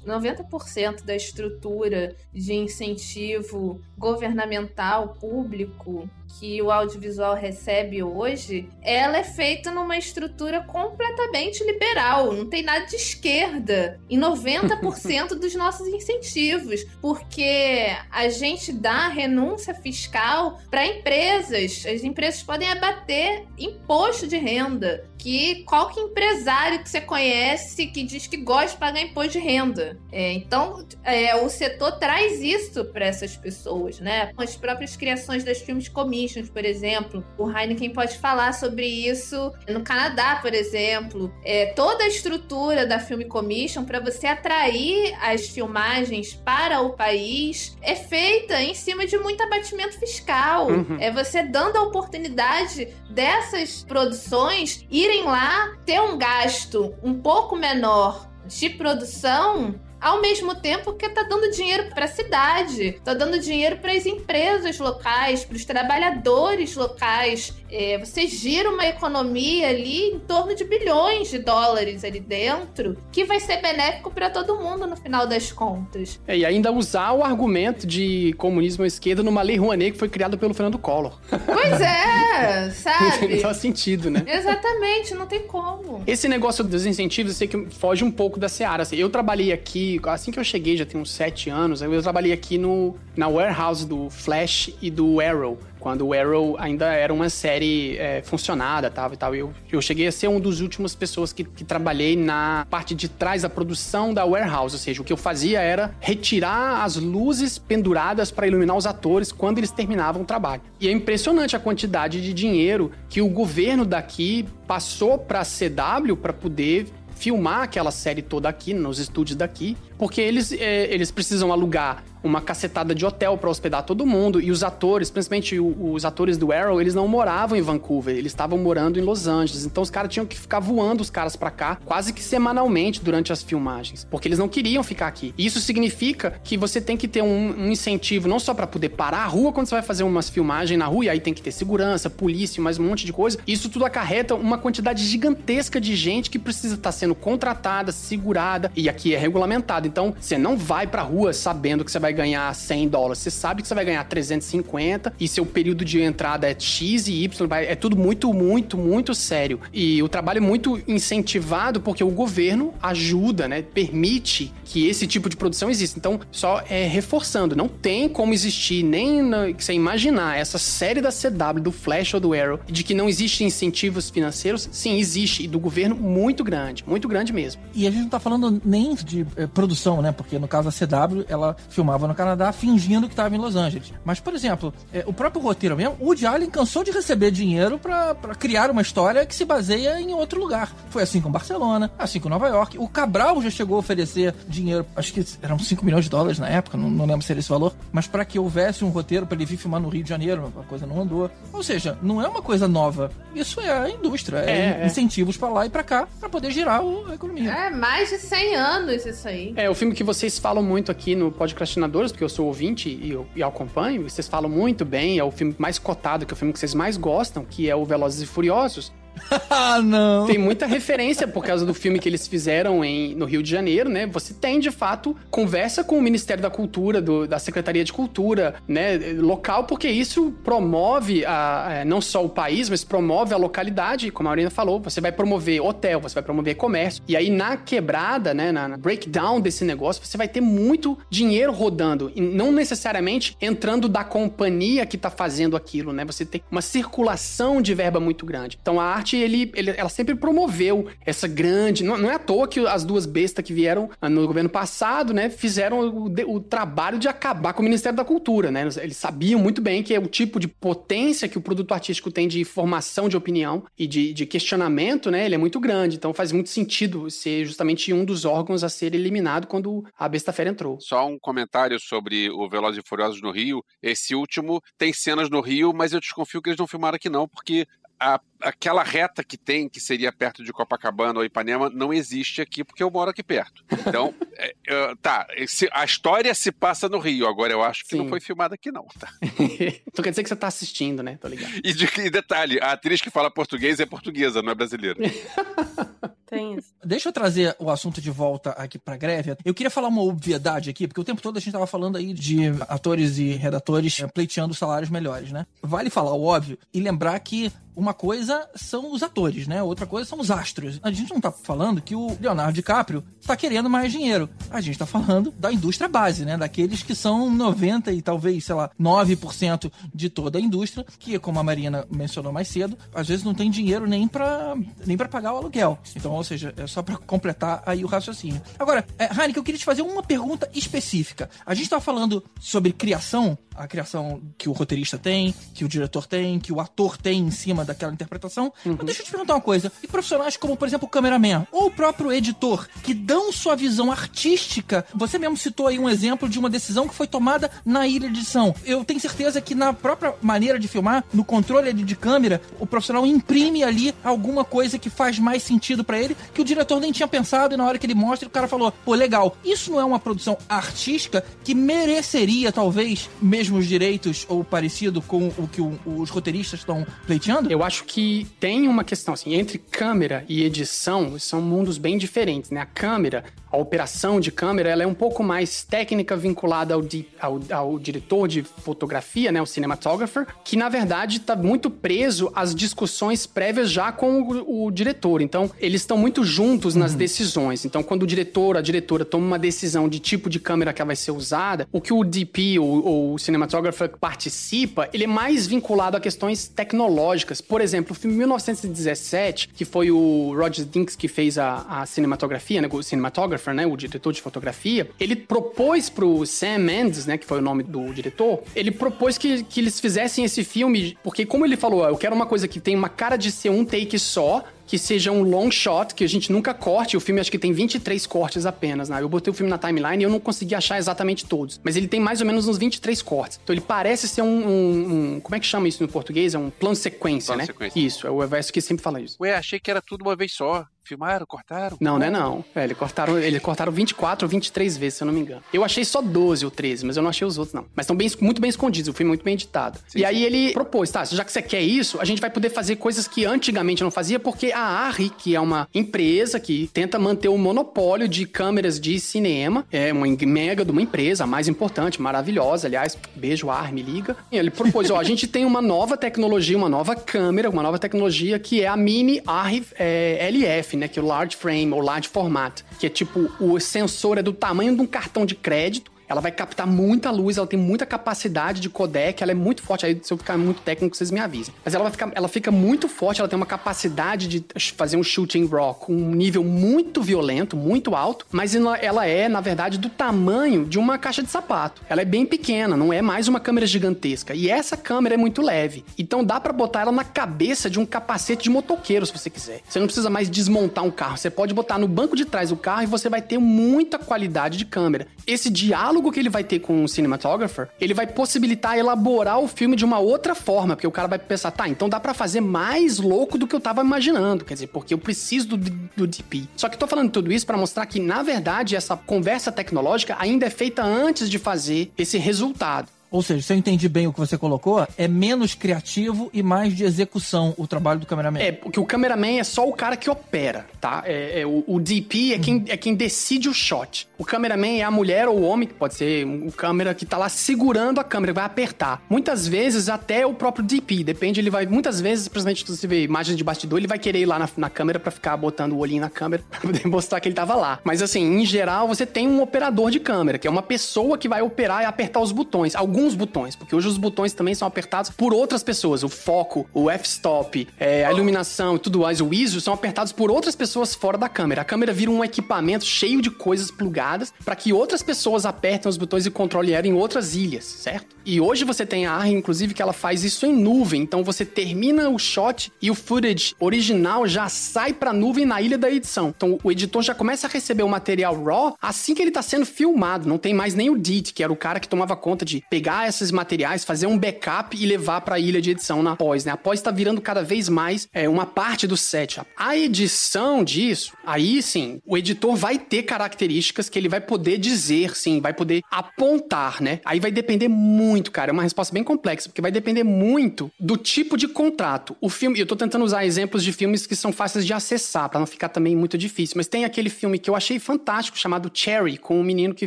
90% da estrutura de incentivo governamental, público, que o audiovisual recebe hoje, ela é feita numa estrutura completamente liberal, não tem nada de esquerda. E 90% dos nossos incentivos, porque a gente dá renúncia fiscal para empresas. As empresas podem abater imposto de renda que qualquer empresário que você conhece que diz que gosta de pagar imposto de renda. É, então, é, o setor traz isso para essas pessoas, né? Com as próprias criações das filmes commissions, por exemplo. O Heineken pode falar sobre isso no Canadá, por exemplo. É, toda a estrutura da Film Commission para você atrair as filmagens para o país é feita em cima de muito abatimento fiscal. Uhum. É você dando a oportunidade dessas produções irem lá ter um gasto um pouco menor de produção ao mesmo tempo que tá dando dinheiro para a cidade, tá dando dinheiro para as empresas locais, para os trabalhadores locais. É, você gira uma economia ali em torno de bilhões de dólares ali dentro, que vai ser benéfico para todo mundo no final das contas. É, e ainda usar o argumento de comunismo à esquerda numa lei Rouanet que foi criada pelo Fernando Collor. Pois é, sabe? Não faz sentido, né? Exatamente, não tem como. Esse negócio dos incentivos, eu sei que foge um pouco da seara. Assim, eu trabalhei aqui, assim que eu cheguei, já tem uns sete anos, eu trabalhei aqui no, na warehouse do Flash e do Arrow quando o Arrow ainda era uma série é, funcionada tava, e tal. Eu, eu cheguei a ser um dos últimos pessoas que, que trabalhei na parte de trás da produção da warehouse, ou seja, o que eu fazia era retirar as luzes penduradas para iluminar os atores quando eles terminavam o trabalho. E é impressionante a quantidade de dinheiro que o governo daqui passou para a CW para poder filmar aquela série toda aqui, nos estúdios daqui, porque eles, é, eles precisam alugar uma cacetada de hotel para hospedar todo mundo. E os atores, principalmente os atores do Arrow, eles não moravam em Vancouver, eles estavam morando em Los Angeles. Então os caras tinham que ficar voando os caras para cá quase que semanalmente durante as filmagens, porque eles não queriam ficar aqui. E isso significa que você tem que ter um, um incentivo não só para poder parar a rua quando você vai fazer umas filmagens na rua, e aí tem que ter segurança, polícia, mais um monte de coisa. Isso tudo acarreta uma quantidade gigantesca de gente que precisa estar tá sendo contratada, segurada, e aqui é regulamentado. Então você não vai pra rua sabendo que você vai ganhar 100 dólares, você sabe que você vai ganhar 350 e seu período de entrada é X e Y, é tudo muito, muito, muito sério. E o trabalho é muito incentivado porque o governo ajuda, né? Permite que esse tipo de produção exista. Então, só é reforçando, não tem como existir nem você imaginar essa série da CW, do Flash ou do Arrow, de que não existem incentivos financeiros. Sim, existe, e do governo muito grande, muito grande mesmo. E a gente não tá falando nem de é, produção, né? Porque no caso da CW, ela filmava no Canadá fingindo que estava em Los Angeles. Mas, por exemplo, é, o próprio roteiro mesmo, o Woody Allen cansou de receber dinheiro para criar uma história que se baseia em outro lugar. Foi assim com Barcelona, assim com Nova York. O Cabral já chegou a oferecer dinheiro, acho que eram 5 milhões de dólares na época, não, não lembro se era esse valor, mas para que houvesse um roteiro para ele vir filmar no Rio de Janeiro, a coisa não andou. Ou seja, não é uma coisa nova. Isso é a indústria, é, é, é. incentivos para lá e para cá para poder girar a economia. É, mais de 100 anos isso aí. É, o filme que vocês falam muito aqui no podcast porque eu sou ouvinte e, eu, e acompanho, e vocês falam muito bem, é o filme mais cotado, que é o filme que vocês mais gostam, que é o Velozes e Furiosos. ah, não. Tem muita referência por causa do filme que eles fizeram em, no Rio de Janeiro, né? Você tem, de fato, conversa com o Ministério da Cultura, do, da Secretaria de Cultura, né? Local, porque isso promove a, é, não só o país, mas promove a localidade, como a Marina falou. Você vai promover hotel, você vai promover comércio. E aí, na quebrada, né? Na, na breakdown desse negócio, você vai ter muito dinheiro rodando. E não necessariamente entrando da companhia que tá fazendo aquilo, né? Você tem uma circulação de verba muito grande. Então, a arte ele, ele, ela sempre promoveu essa grande. Não, não, é à toa que as duas bestas que vieram no governo passado, né, fizeram o, o, trabalho de acabar com o Ministério da Cultura, né? Eles sabiam muito bem que é o tipo de potência que o produto artístico tem de formação de opinião e de, de questionamento, né? Ele é muito grande. Então faz muito sentido ser justamente um dos órgãos a ser eliminado quando a besta fera entrou. Só um comentário sobre o Velozes e Furiosos no Rio. Esse último tem cenas no Rio, mas eu desconfio que eles não filmaram aqui não, porque a, aquela reta que tem, que seria perto de Copacabana ou Ipanema, não existe aqui porque eu moro aqui perto. Então, é, é, tá, esse, a história se passa no Rio, agora eu acho que Sim. não foi filmada aqui não, tá? então quer dizer que você tá assistindo, né? Tô ligado. E, de, e detalhe, a atriz que fala português é portuguesa, não é brasileira. Tem isso. Deixa eu trazer o assunto de volta aqui pra greve. Eu queria falar uma obviedade aqui, porque o tempo todo a gente tava falando aí de atores e redatores pleiteando salários melhores, né? Vale falar o óbvio e lembrar que uma coisa são os atores, né? Outra coisa são os astros. A gente não tá falando que o Leonardo DiCaprio tá querendo mais dinheiro. A gente tá falando da indústria base, né? Daqueles que são 90 e talvez, sei lá, 9% de toda a indústria, que, como a Marina mencionou mais cedo, às vezes não tem dinheiro nem para nem para pagar o aluguel. Então, ou seja, é só para completar aí o raciocínio. Agora, é, Heineken, eu queria te fazer uma pergunta específica. A gente tá falando sobre criação, a criação que o roteirista tem, que o diretor tem, que o ator tem em cima daquela interpretação. Uhum. Mas deixa eu te perguntar uma coisa. E profissionais como, por exemplo, o cameraman ou o próprio editor, que dão sua visão artística, você mesmo citou aí um exemplo de uma decisão que foi tomada na ilha de edição. Eu tenho certeza que na própria maneira de filmar, no controle de câmera, o profissional imprime ali alguma coisa que faz mais sentido para ele, que o diretor nem tinha pensado e na hora que ele mostra, o cara falou, pô, legal. Isso não é uma produção artística que mereceria, talvez, mesmo os direitos ou parecido com o que o, os roteiristas estão pleiteando? Eu acho que tem uma questão, assim, entre câmera e edição, são mundos bem diferentes, né? A câmera, a operação de câmera, ela é um pouco mais técnica vinculada ao, di, ao, ao diretor de fotografia, né? O cinematographer, que na verdade está muito preso às discussões prévias já com o, o diretor. Então, eles estão muito juntos nas uhum. decisões. Então, quando o diretor, a diretora toma uma decisão de tipo de câmera que vai ser usada, o que o DP ou, ou o cinematographer participa, ele é mais vinculado a questões tecnológicas. Por exemplo, o filme 1917, que foi o Roger Dinks que fez a, a cinematografia, né, o cinematographer, né, o diretor de fotografia, ele propôs pro Sam Mendes, né, que foi o nome do diretor, ele propôs que, que eles fizessem esse filme, porque como ele falou, eu quero uma coisa que tem uma cara de ser um take só, que seja um long shot, que a gente nunca corte. O filme acho que tem 23 cortes apenas, né? Eu botei o filme na timeline e eu não consegui achar exatamente todos. Mas ele tem mais ou menos uns 23 cortes. Então ele parece ser um. um, um como é que chama isso no português? É um plano sequência, plano né? Sequência. Isso, é o Everest que sempre fala isso. Ué, achei que era tudo uma vez só. Filmaram, cortaram? Não, não é não. É, eles cortaram, eles cortaram 24 ou 23 vezes, se eu não me engano. Eu achei só 12 ou 13, mas eu não achei os outros, não. Mas estão bem, muito bem escondidos, o filme é muito bem editado. Sim, e sim. aí ele propôs, tá, já que você quer isso, a gente vai poder fazer coisas que antigamente não fazia, porque a ARRI, que é uma empresa que tenta manter o monopólio de câmeras de cinema, é uma mega de uma empresa, a mais importante, maravilhosa, aliás, beijo, ARRI, me liga. E ele propôs, ó, a gente tem uma nova tecnologia, uma nova câmera, uma nova tecnologia que é a Mini ARRI é, LF, né? Que é o Large Frame ou Large Format, que é tipo o sensor é do tamanho de um cartão de crédito ela vai captar muita luz, ela tem muita capacidade de codec, ela é muito forte. Aí, se eu ficar muito técnico, vocês me avisem. Mas ela, vai ficar, ela fica muito forte, ela tem uma capacidade de fazer um shooting raw com um nível muito violento, muito alto, mas ela é, na verdade, do tamanho de uma caixa de sapato. Ela é bem pequena, não é mais uma câmera gigantesca. E essa câmera é muito leve. Então dá para botar ela na cabeça de um capacete de motoqueiro, se você quiser. Você não precisa mais desmontar um carro. Você pode botar no banco de trás do carro e você vai ter muita qualidade de câmera. Esse diálogo diálogo que ele vai ter com o cinematographer, ele vai possibilitar elaborar o filme de uma outra forma, porque o cara vai pensar, tá, então dá para fazer mais louco do que eu tava imaginando, quer dizer, porque eu preciso do, do DP. Só que tô falando tudo isso para mostrar que, na verdade, essa conversa tecnológica ainda é feita antes de fazer esse resultado. Ou seja, se eu entendi bem o que você colocou, é menos criativo e mais de execução o trabalho do cameraman. É, porque o cameraman é só o cara que opera, tá? É, é o, o, DP é, quem, é quem decide o shot. O cameraman é a mulher ou o homem, que pode ser o câmera que tá lá segurando a câmera, vai apertar. Muitas vezes até o próprio DP, depende, ele vai, muitas vezes, principalmente se você vê imagens de bastidor, ele vai querer ir lá na, na câmera para ficar botando o olhinho na câmera pra poder mostrar que ele tava lá. Mas assim, em geral, você tem um operador de câmera, que é uma pessoa que vai operar e apertar os botões. Alguns alguns botões, porque hoje os botões também são apertados por outras pessoas. O foco, o f-stop, é, a iluminação e tudo mais, o ISO, são apertados por outras pessoas fora da câmera. A câmera vira um equipamento cheio de coisas plugadas para que outras pessoas apertem os botões e controlem ela em outras ilhas, certo? E hoje você tem a ARRI, inclusive, que ela faz isso em nuvem. Então você termina o shot e o footage original já sai pra nuvem na ilha da edição. Então o editor já começa a receber o material raw assim que ele tá sendo filmado. Não tem mais nem o DIT, que era o cara que tomava conta de pegar pegar esses materiais, fazer um backup e levar para a ilha de edição na pós, né? A pós está virando cada vez mais é, uma parte do set. A edição disso, aí sim, o editor vai ter características que ele vai poder dizer, sim, vai poder apontar, né? Aí vai depender muito, cara, é uma resposta bem complexa, porque vai depender muito do tipo de contrato. O filme, eu tô tentando usar exemplos de filmes que são fáceis de acessar, para não ficar também muito difícil, mas tem aquele filme que eu achei fantástico chamado Cherry, com o menino que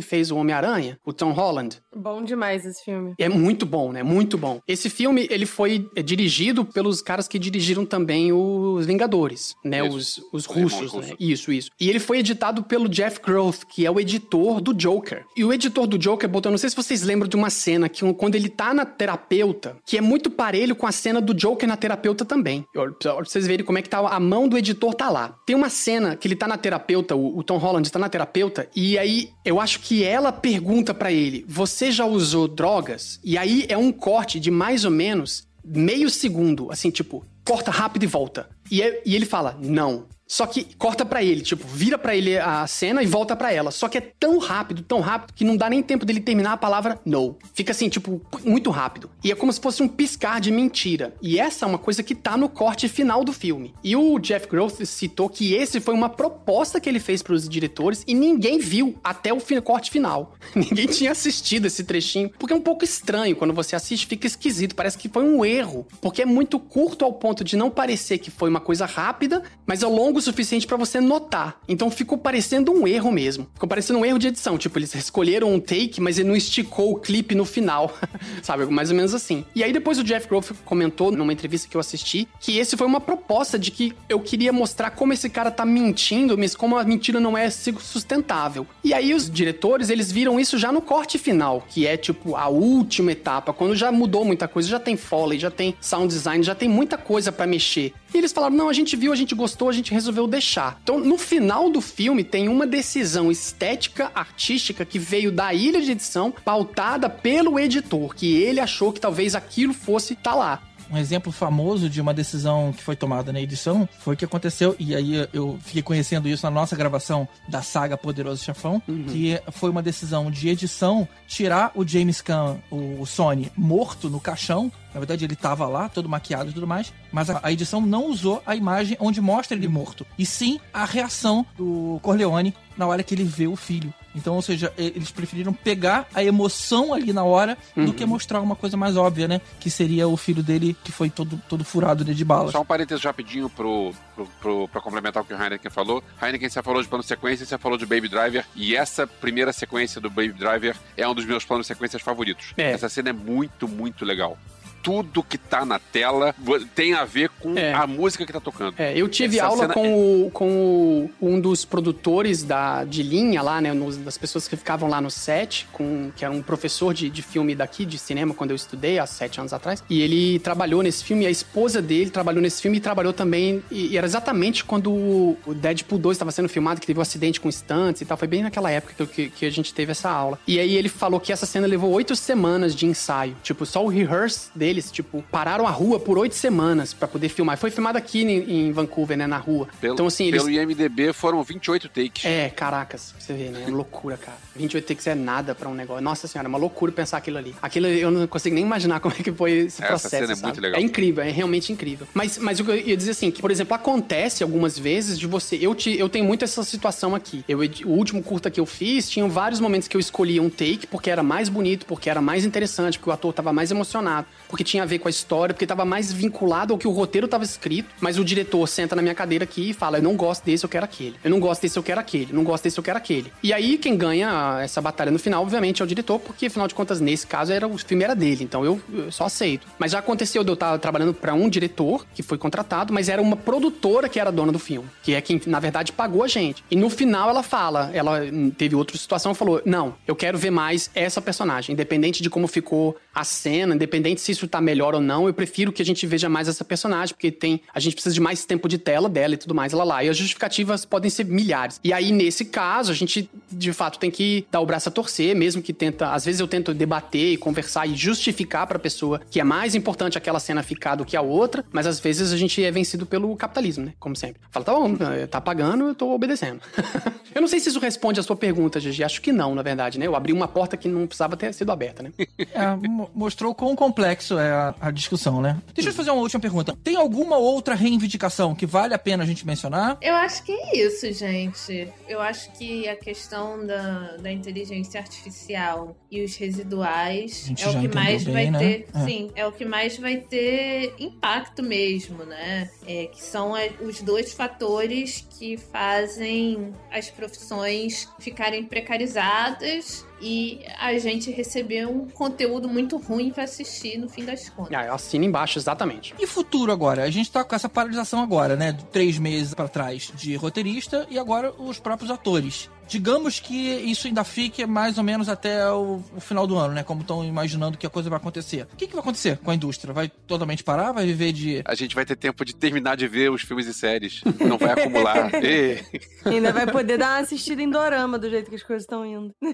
fez o Homem-Aranha, o Tom Holland. Bom demais esse filme filme. É muito bom, né? Muito bom. Esse filme, ele foi é, dirigido pelos caras que dirigiram também os Vingadores, né? Isso. Os, os russos, né? Isso, isso. E ele foi editado pelo Jeff Groth, que é o editor do Joker. E o editor do Joker botou, não sei se vocês lembram de uma cena que um- quando ele tá na terapeuta, que é muito parelho com a cena do Joker na terapeuta também. Olha, Pra vocês verem como é que tá a mão do editor tá lá. Tem uma cena que ele tá na terapeuta, o, o Tom Holland tá na terapeuta, e aí eu acho que ela pergunta pra ele: "Você já usou drogas?" E aí é um corte de mais ou menos meio segundo, assim, tipo, corta rápido e volta. E, é- e ele fala: "Não". Só que corta pra ele, tipo, vira pra ele a cena e volta pra ela. Só que é tão rápido, tão rápido, que não dá nem tempo dele terminar a palavra no. Fica assim, tipo, muito rápido. E é como se fosse um piscar de mentira. E essa é uma coisa que tá no corte final do filme. E o Jeff Groth citou que esse foi uma proposta que ele fez pros diretores e ninguém viu até o corte final. ninguém tinha assistido esse trechinho, porque é um pouco estranho. Quando você assiste, fica esquisito. Parece que foi um erro. Porque é muito curto ao ponto de não parecer que foi uma coisa rápida, mas é longo suficiente pra você notar. Então ficou parecendo um erro mesmo. Ficou parecendo um erro de edição. Tipo, eles escolheram um take, mas ele não esticou o clipe no final. Sabe? Mais ou menos assim. E aí depois o Jeff Groff comentou numa entrevista que eu assisti que esse foi uma proposta de que eu queria mostrar como esse cara tá mentindo, mas como a mentira não é sustentável. E aí os diretores, eles viram isso já no corte final, que é tipo a última etapa, quando já mudou muita coisa, já tem foley, já tem sound design, já tem muita coisa pra mexer. E eles falaram: "Não, a gente viu, a gente gostou, a gente resolveu deixar". Então, no final do filme tem uma decisão estética, artística que veio da ilha de edição, pautada pelo editor, que ele achou que talvez aquilo fosse tá lá. Um exemplo famoso de uma decisão que foi tomada na edição foi o que aconteceu, e aí eu fiquei conhecendo isso na nossa gravação da saga Poderoso Chefão, que foi uma decisão de edição tirar o James Caan, o, Sony, morto no caixão. Na verdade, ele tava lá, todo maquiado e tudo mais, mas a, a edição não usou a imagem onde mostra ele morto, e sim a reação do Corleone na hora que ele vê o filho. Então, ou seja, eles preferiram pegar a emoção ali na hora do que mostrar uma coisa mais óbvia, né? Que seria o filho dele que foi todo, todo furado né, de balas. Só um parênteses rapidinho pro, pro, pro, pra complementar o que o Heineken falou. Heineken, você falou de plano sequência, você falou de Baby Driver, e essa primeira sequência do Baby Driver é um dos meus planos sequências favoritos. É. Essa cena é muito, muito legal. Tudo que tá na tela tem a ver com É. a música que tá tocando. É, eu tive Essa aula com, o, com o- um dos produtores da, de linha lá, né? nos- das pessoas que ficavam lá no set, com, que era um professor de, de filme daqui, de cinema, quando eu estudei, há sete anos atrás. E ele trabalhou nesse filme, a esposa dele trabalhou nesse filme e trabalhou também. E, e era exatamente quando o, Deadpool 2 estava sendo filmado, que teve um acidente com estantes e tal. Foi bem naquela época que, que, que a gente teve essa aula. E aí ele falou que essa cena levou oito semanas de ensaio. Tipo, só o rehearse deles, tipo, pararam a rua por oito semanas pra poder filmar. Foi filmado aqui em, em Vancouver, né? Na rua. Pelo, então, assim, eles. pelo IMDB foram 28 takes. É, caracas, você vê, né? É loucura, cara. 28 takes é nada pra um negócio. Nossa senhora, é uma loucura pensar aquilo ali. Aquilo eu não consigo nem imaginar como é que foi esse Essa processo. cena é sabe? muito legal. É incrível, é realmente incrível. Mas, mas eu ia dizer assim, que, por exemplo, acontece algumas vezes de você. Eu, te, eu tenho muito essa situação aqui. Eu, o último curta que eu fiz, tinham vários momentos que eu escolhia um take porque era mais bonito, porque era mais interessante, porque o ator tava mais emocionado, porque tinha a ver com a história, porque tava mais vinculado ao que o roteiro tava escrito. Mas o diretor senta na minha cadeira aqui e fala: Eu não gosto desse, eu quero aquele. Eu não gosto desse, eu quero aquele. Eu não gosto desse, eu quero aquele. E aí, quem ganha essa batalha no final, obviamente, é o diretor, porque afinal de contas, nesse caso, era, o filme era dele. Então eu, eu só aceito. Mas já aconteceu de eu estar trabalhando pra um diretor que foi contratado, mas era uma produtora que era dona do filme, que é quem, na verdade, pagou a gente. E no final ela fala, ela hum, teve outra situação, falou: Não, eu quero ver mais essa personagem, independente de como ficou a cena, independente se isso tá melhor ou não, eu prefiro que a gente veja mais essa personagem, porque tem. A gente precisa de mais tempo de tela dela e tudo mais, lá lá. E as justificativas podem ser milhares. E aí, nesse caso, a gente, de fato, tem que dar o braço a torcer, mesmo que tenta. Às vezes eu tento debater e conversar e justificar pra pessoa que é mais importante aquela cena ficar do que a outra, mas às vezes a gente é vencido pelo capitalismo, né? Como sempre. Fala, tá bom, tá pagando, eu tô obedecendo. eu não sei se isso responde a sua pergunta, Gigi. Acho que não, na verdade, né? Eu abri uma porta que não precisava ter sido aberta, né? É, mo- mostrou quão complexo é a, a discussão, né? Deixa eu fazer uma última pergunta. Tem alguma outra reivindicação que vale a pena a gente mencionar? Eu acho que é isso, gente. Eu acho que a questão da, da inteligência artificial e os residuais é o que mais bem, vai né? ter. É. Sim, é o que mais vai ter impacto mesmo, né? É, que são é, os dois fatores que fazem as profissões ficarem precarizadas e a gente receber um conteúdo muito ruim pra assistir no fim das contas. Ah, eu assino embaixo, exatamente. E futuro agora? A gente tá com essa paralisação agora, né? De Três meses pra trás de roteirista e agora os próprios atores. Digamos que isso ainda fique mais ou menos até o, o final do ano, né? Como estão imaginando que a coisa vai acontecer. O que, que vai acontecer com a indústria? Vai totalmente parar? Vai viver de. A gente vai ter tempo de terminar de ver os filmes e séries. Não vai acumular. Ê. Ainda vai poder dar uma assistida em dorama do jeito que as coisas estão indo.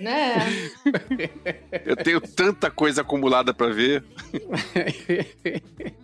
Né? Eu tenho tanta coisa acumulada pra ver.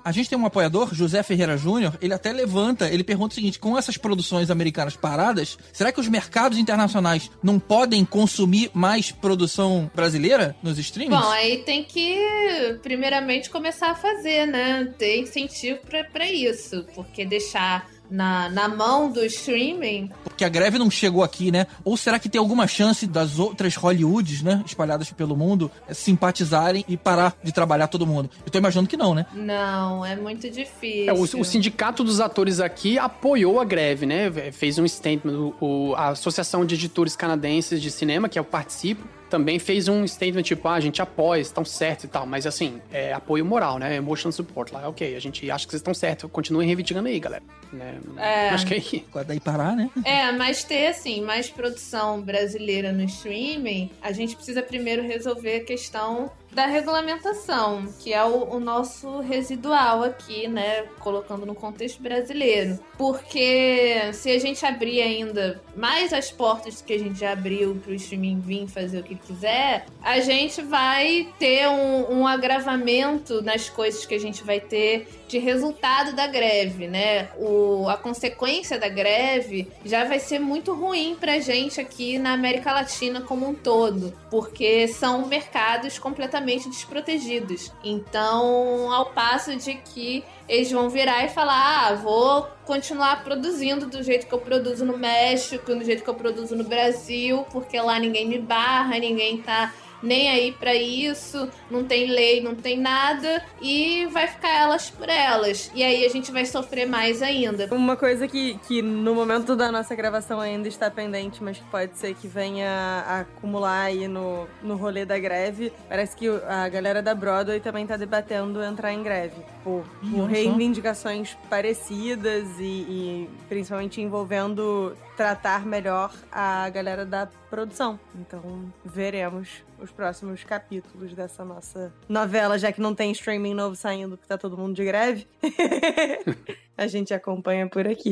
A gente tem um apoiador, José Ferreira Júnior, ele até levanta, ele pergunta o seguinte: com essas produções americanas paradas, será que os mercados internacionais não podem consumir mais produção brasileira nos streams? Bom, aí tem que, primeiramente, começar a fazer, né? Ter incentivo pra isso. Porque deixar na, na mão do streaming. Porque a greve não chegou aqui, né? Ou será que tem alguma chance das outras Hollywoods, né, espalhadas pelo mundo, eh, simpatizarem e parar de trabalhar todo mundo? Eu tô imaginando que não, né? Não, é muito difícil. É, o, o sindicato dos atores aqui apoiou a greve, né? Fez um statement. O, o- a Associação de Editores Canadenses de Cinema, que eu participo, também fez um statement tipo, ah, a gente apoia, estão certos e tal. Mas assim, é apoio moral, né? Emotional support lá. Ok, a gente acha que vocês estão certos. Continuem reivindicando aí, galera. Né? É. Acho que é aí. Daí parar, né? É, mas ter, assim, mais produção brasileira no streaming, a gente precisa primeiro resolver a questão da regulamentação, que é o, o nosso residual aqui, né? Colocando no contexto brasileiro. Porque se a gente abrir ainda mais as portas que a gente já abriu pro streaming vir fazer o que quiser, a gente vai ter um, um agravamento nas coisas que a gente vai ter de resultado da greve, né? O, a consequência da greve já vai ser muito ruim pra gente aqui na América Latina como um todo, porque são mercados completamente desprotegidos. Então, ao passo de que eles vão virar e falar: ah, vou continuar produzindo do jeito que eu produzo no México, do jeito que eu produzo no Brasil, porque lá ninguém me barra, ninguém tá nem aí pra isso, não tem lei, não tem nada, e vai ficar elas por elas. E aí a gente vai sofrer mais ainda. Uma coisa que, que no momento da nossa gravação ainda está pendente, mas que pode ser que venha a acumular aí no, no rolê da greve, parece que a galera da Broadway também tá debatendo entrar em greve. Por, por reivindicações parecidas e, e principalmente envolvendo tratar melhor a galera da produção. Então veremos os próximos capítulos dessa nossa novela, já que não tem streaming novo saindo, porque tá todo mundo de greve. a gente acompanha por aqui.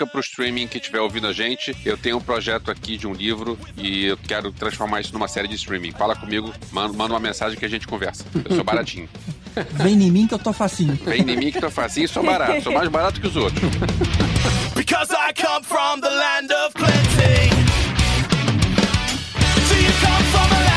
Dica pro streaming que estiver ouvindo a gente. Eu tenho um projeto aqui de um livro e eu quero transformar isso numa série de streaming. Fala comigo, manda, manda uma mensagem que a gente conversa. Eu sou baratinho. Vem em mim que eu tô facinho. Vem em mim que tô facinho e sou barato. Sou mais barato que os outros. Because I come from the land of plenty. Do you come from a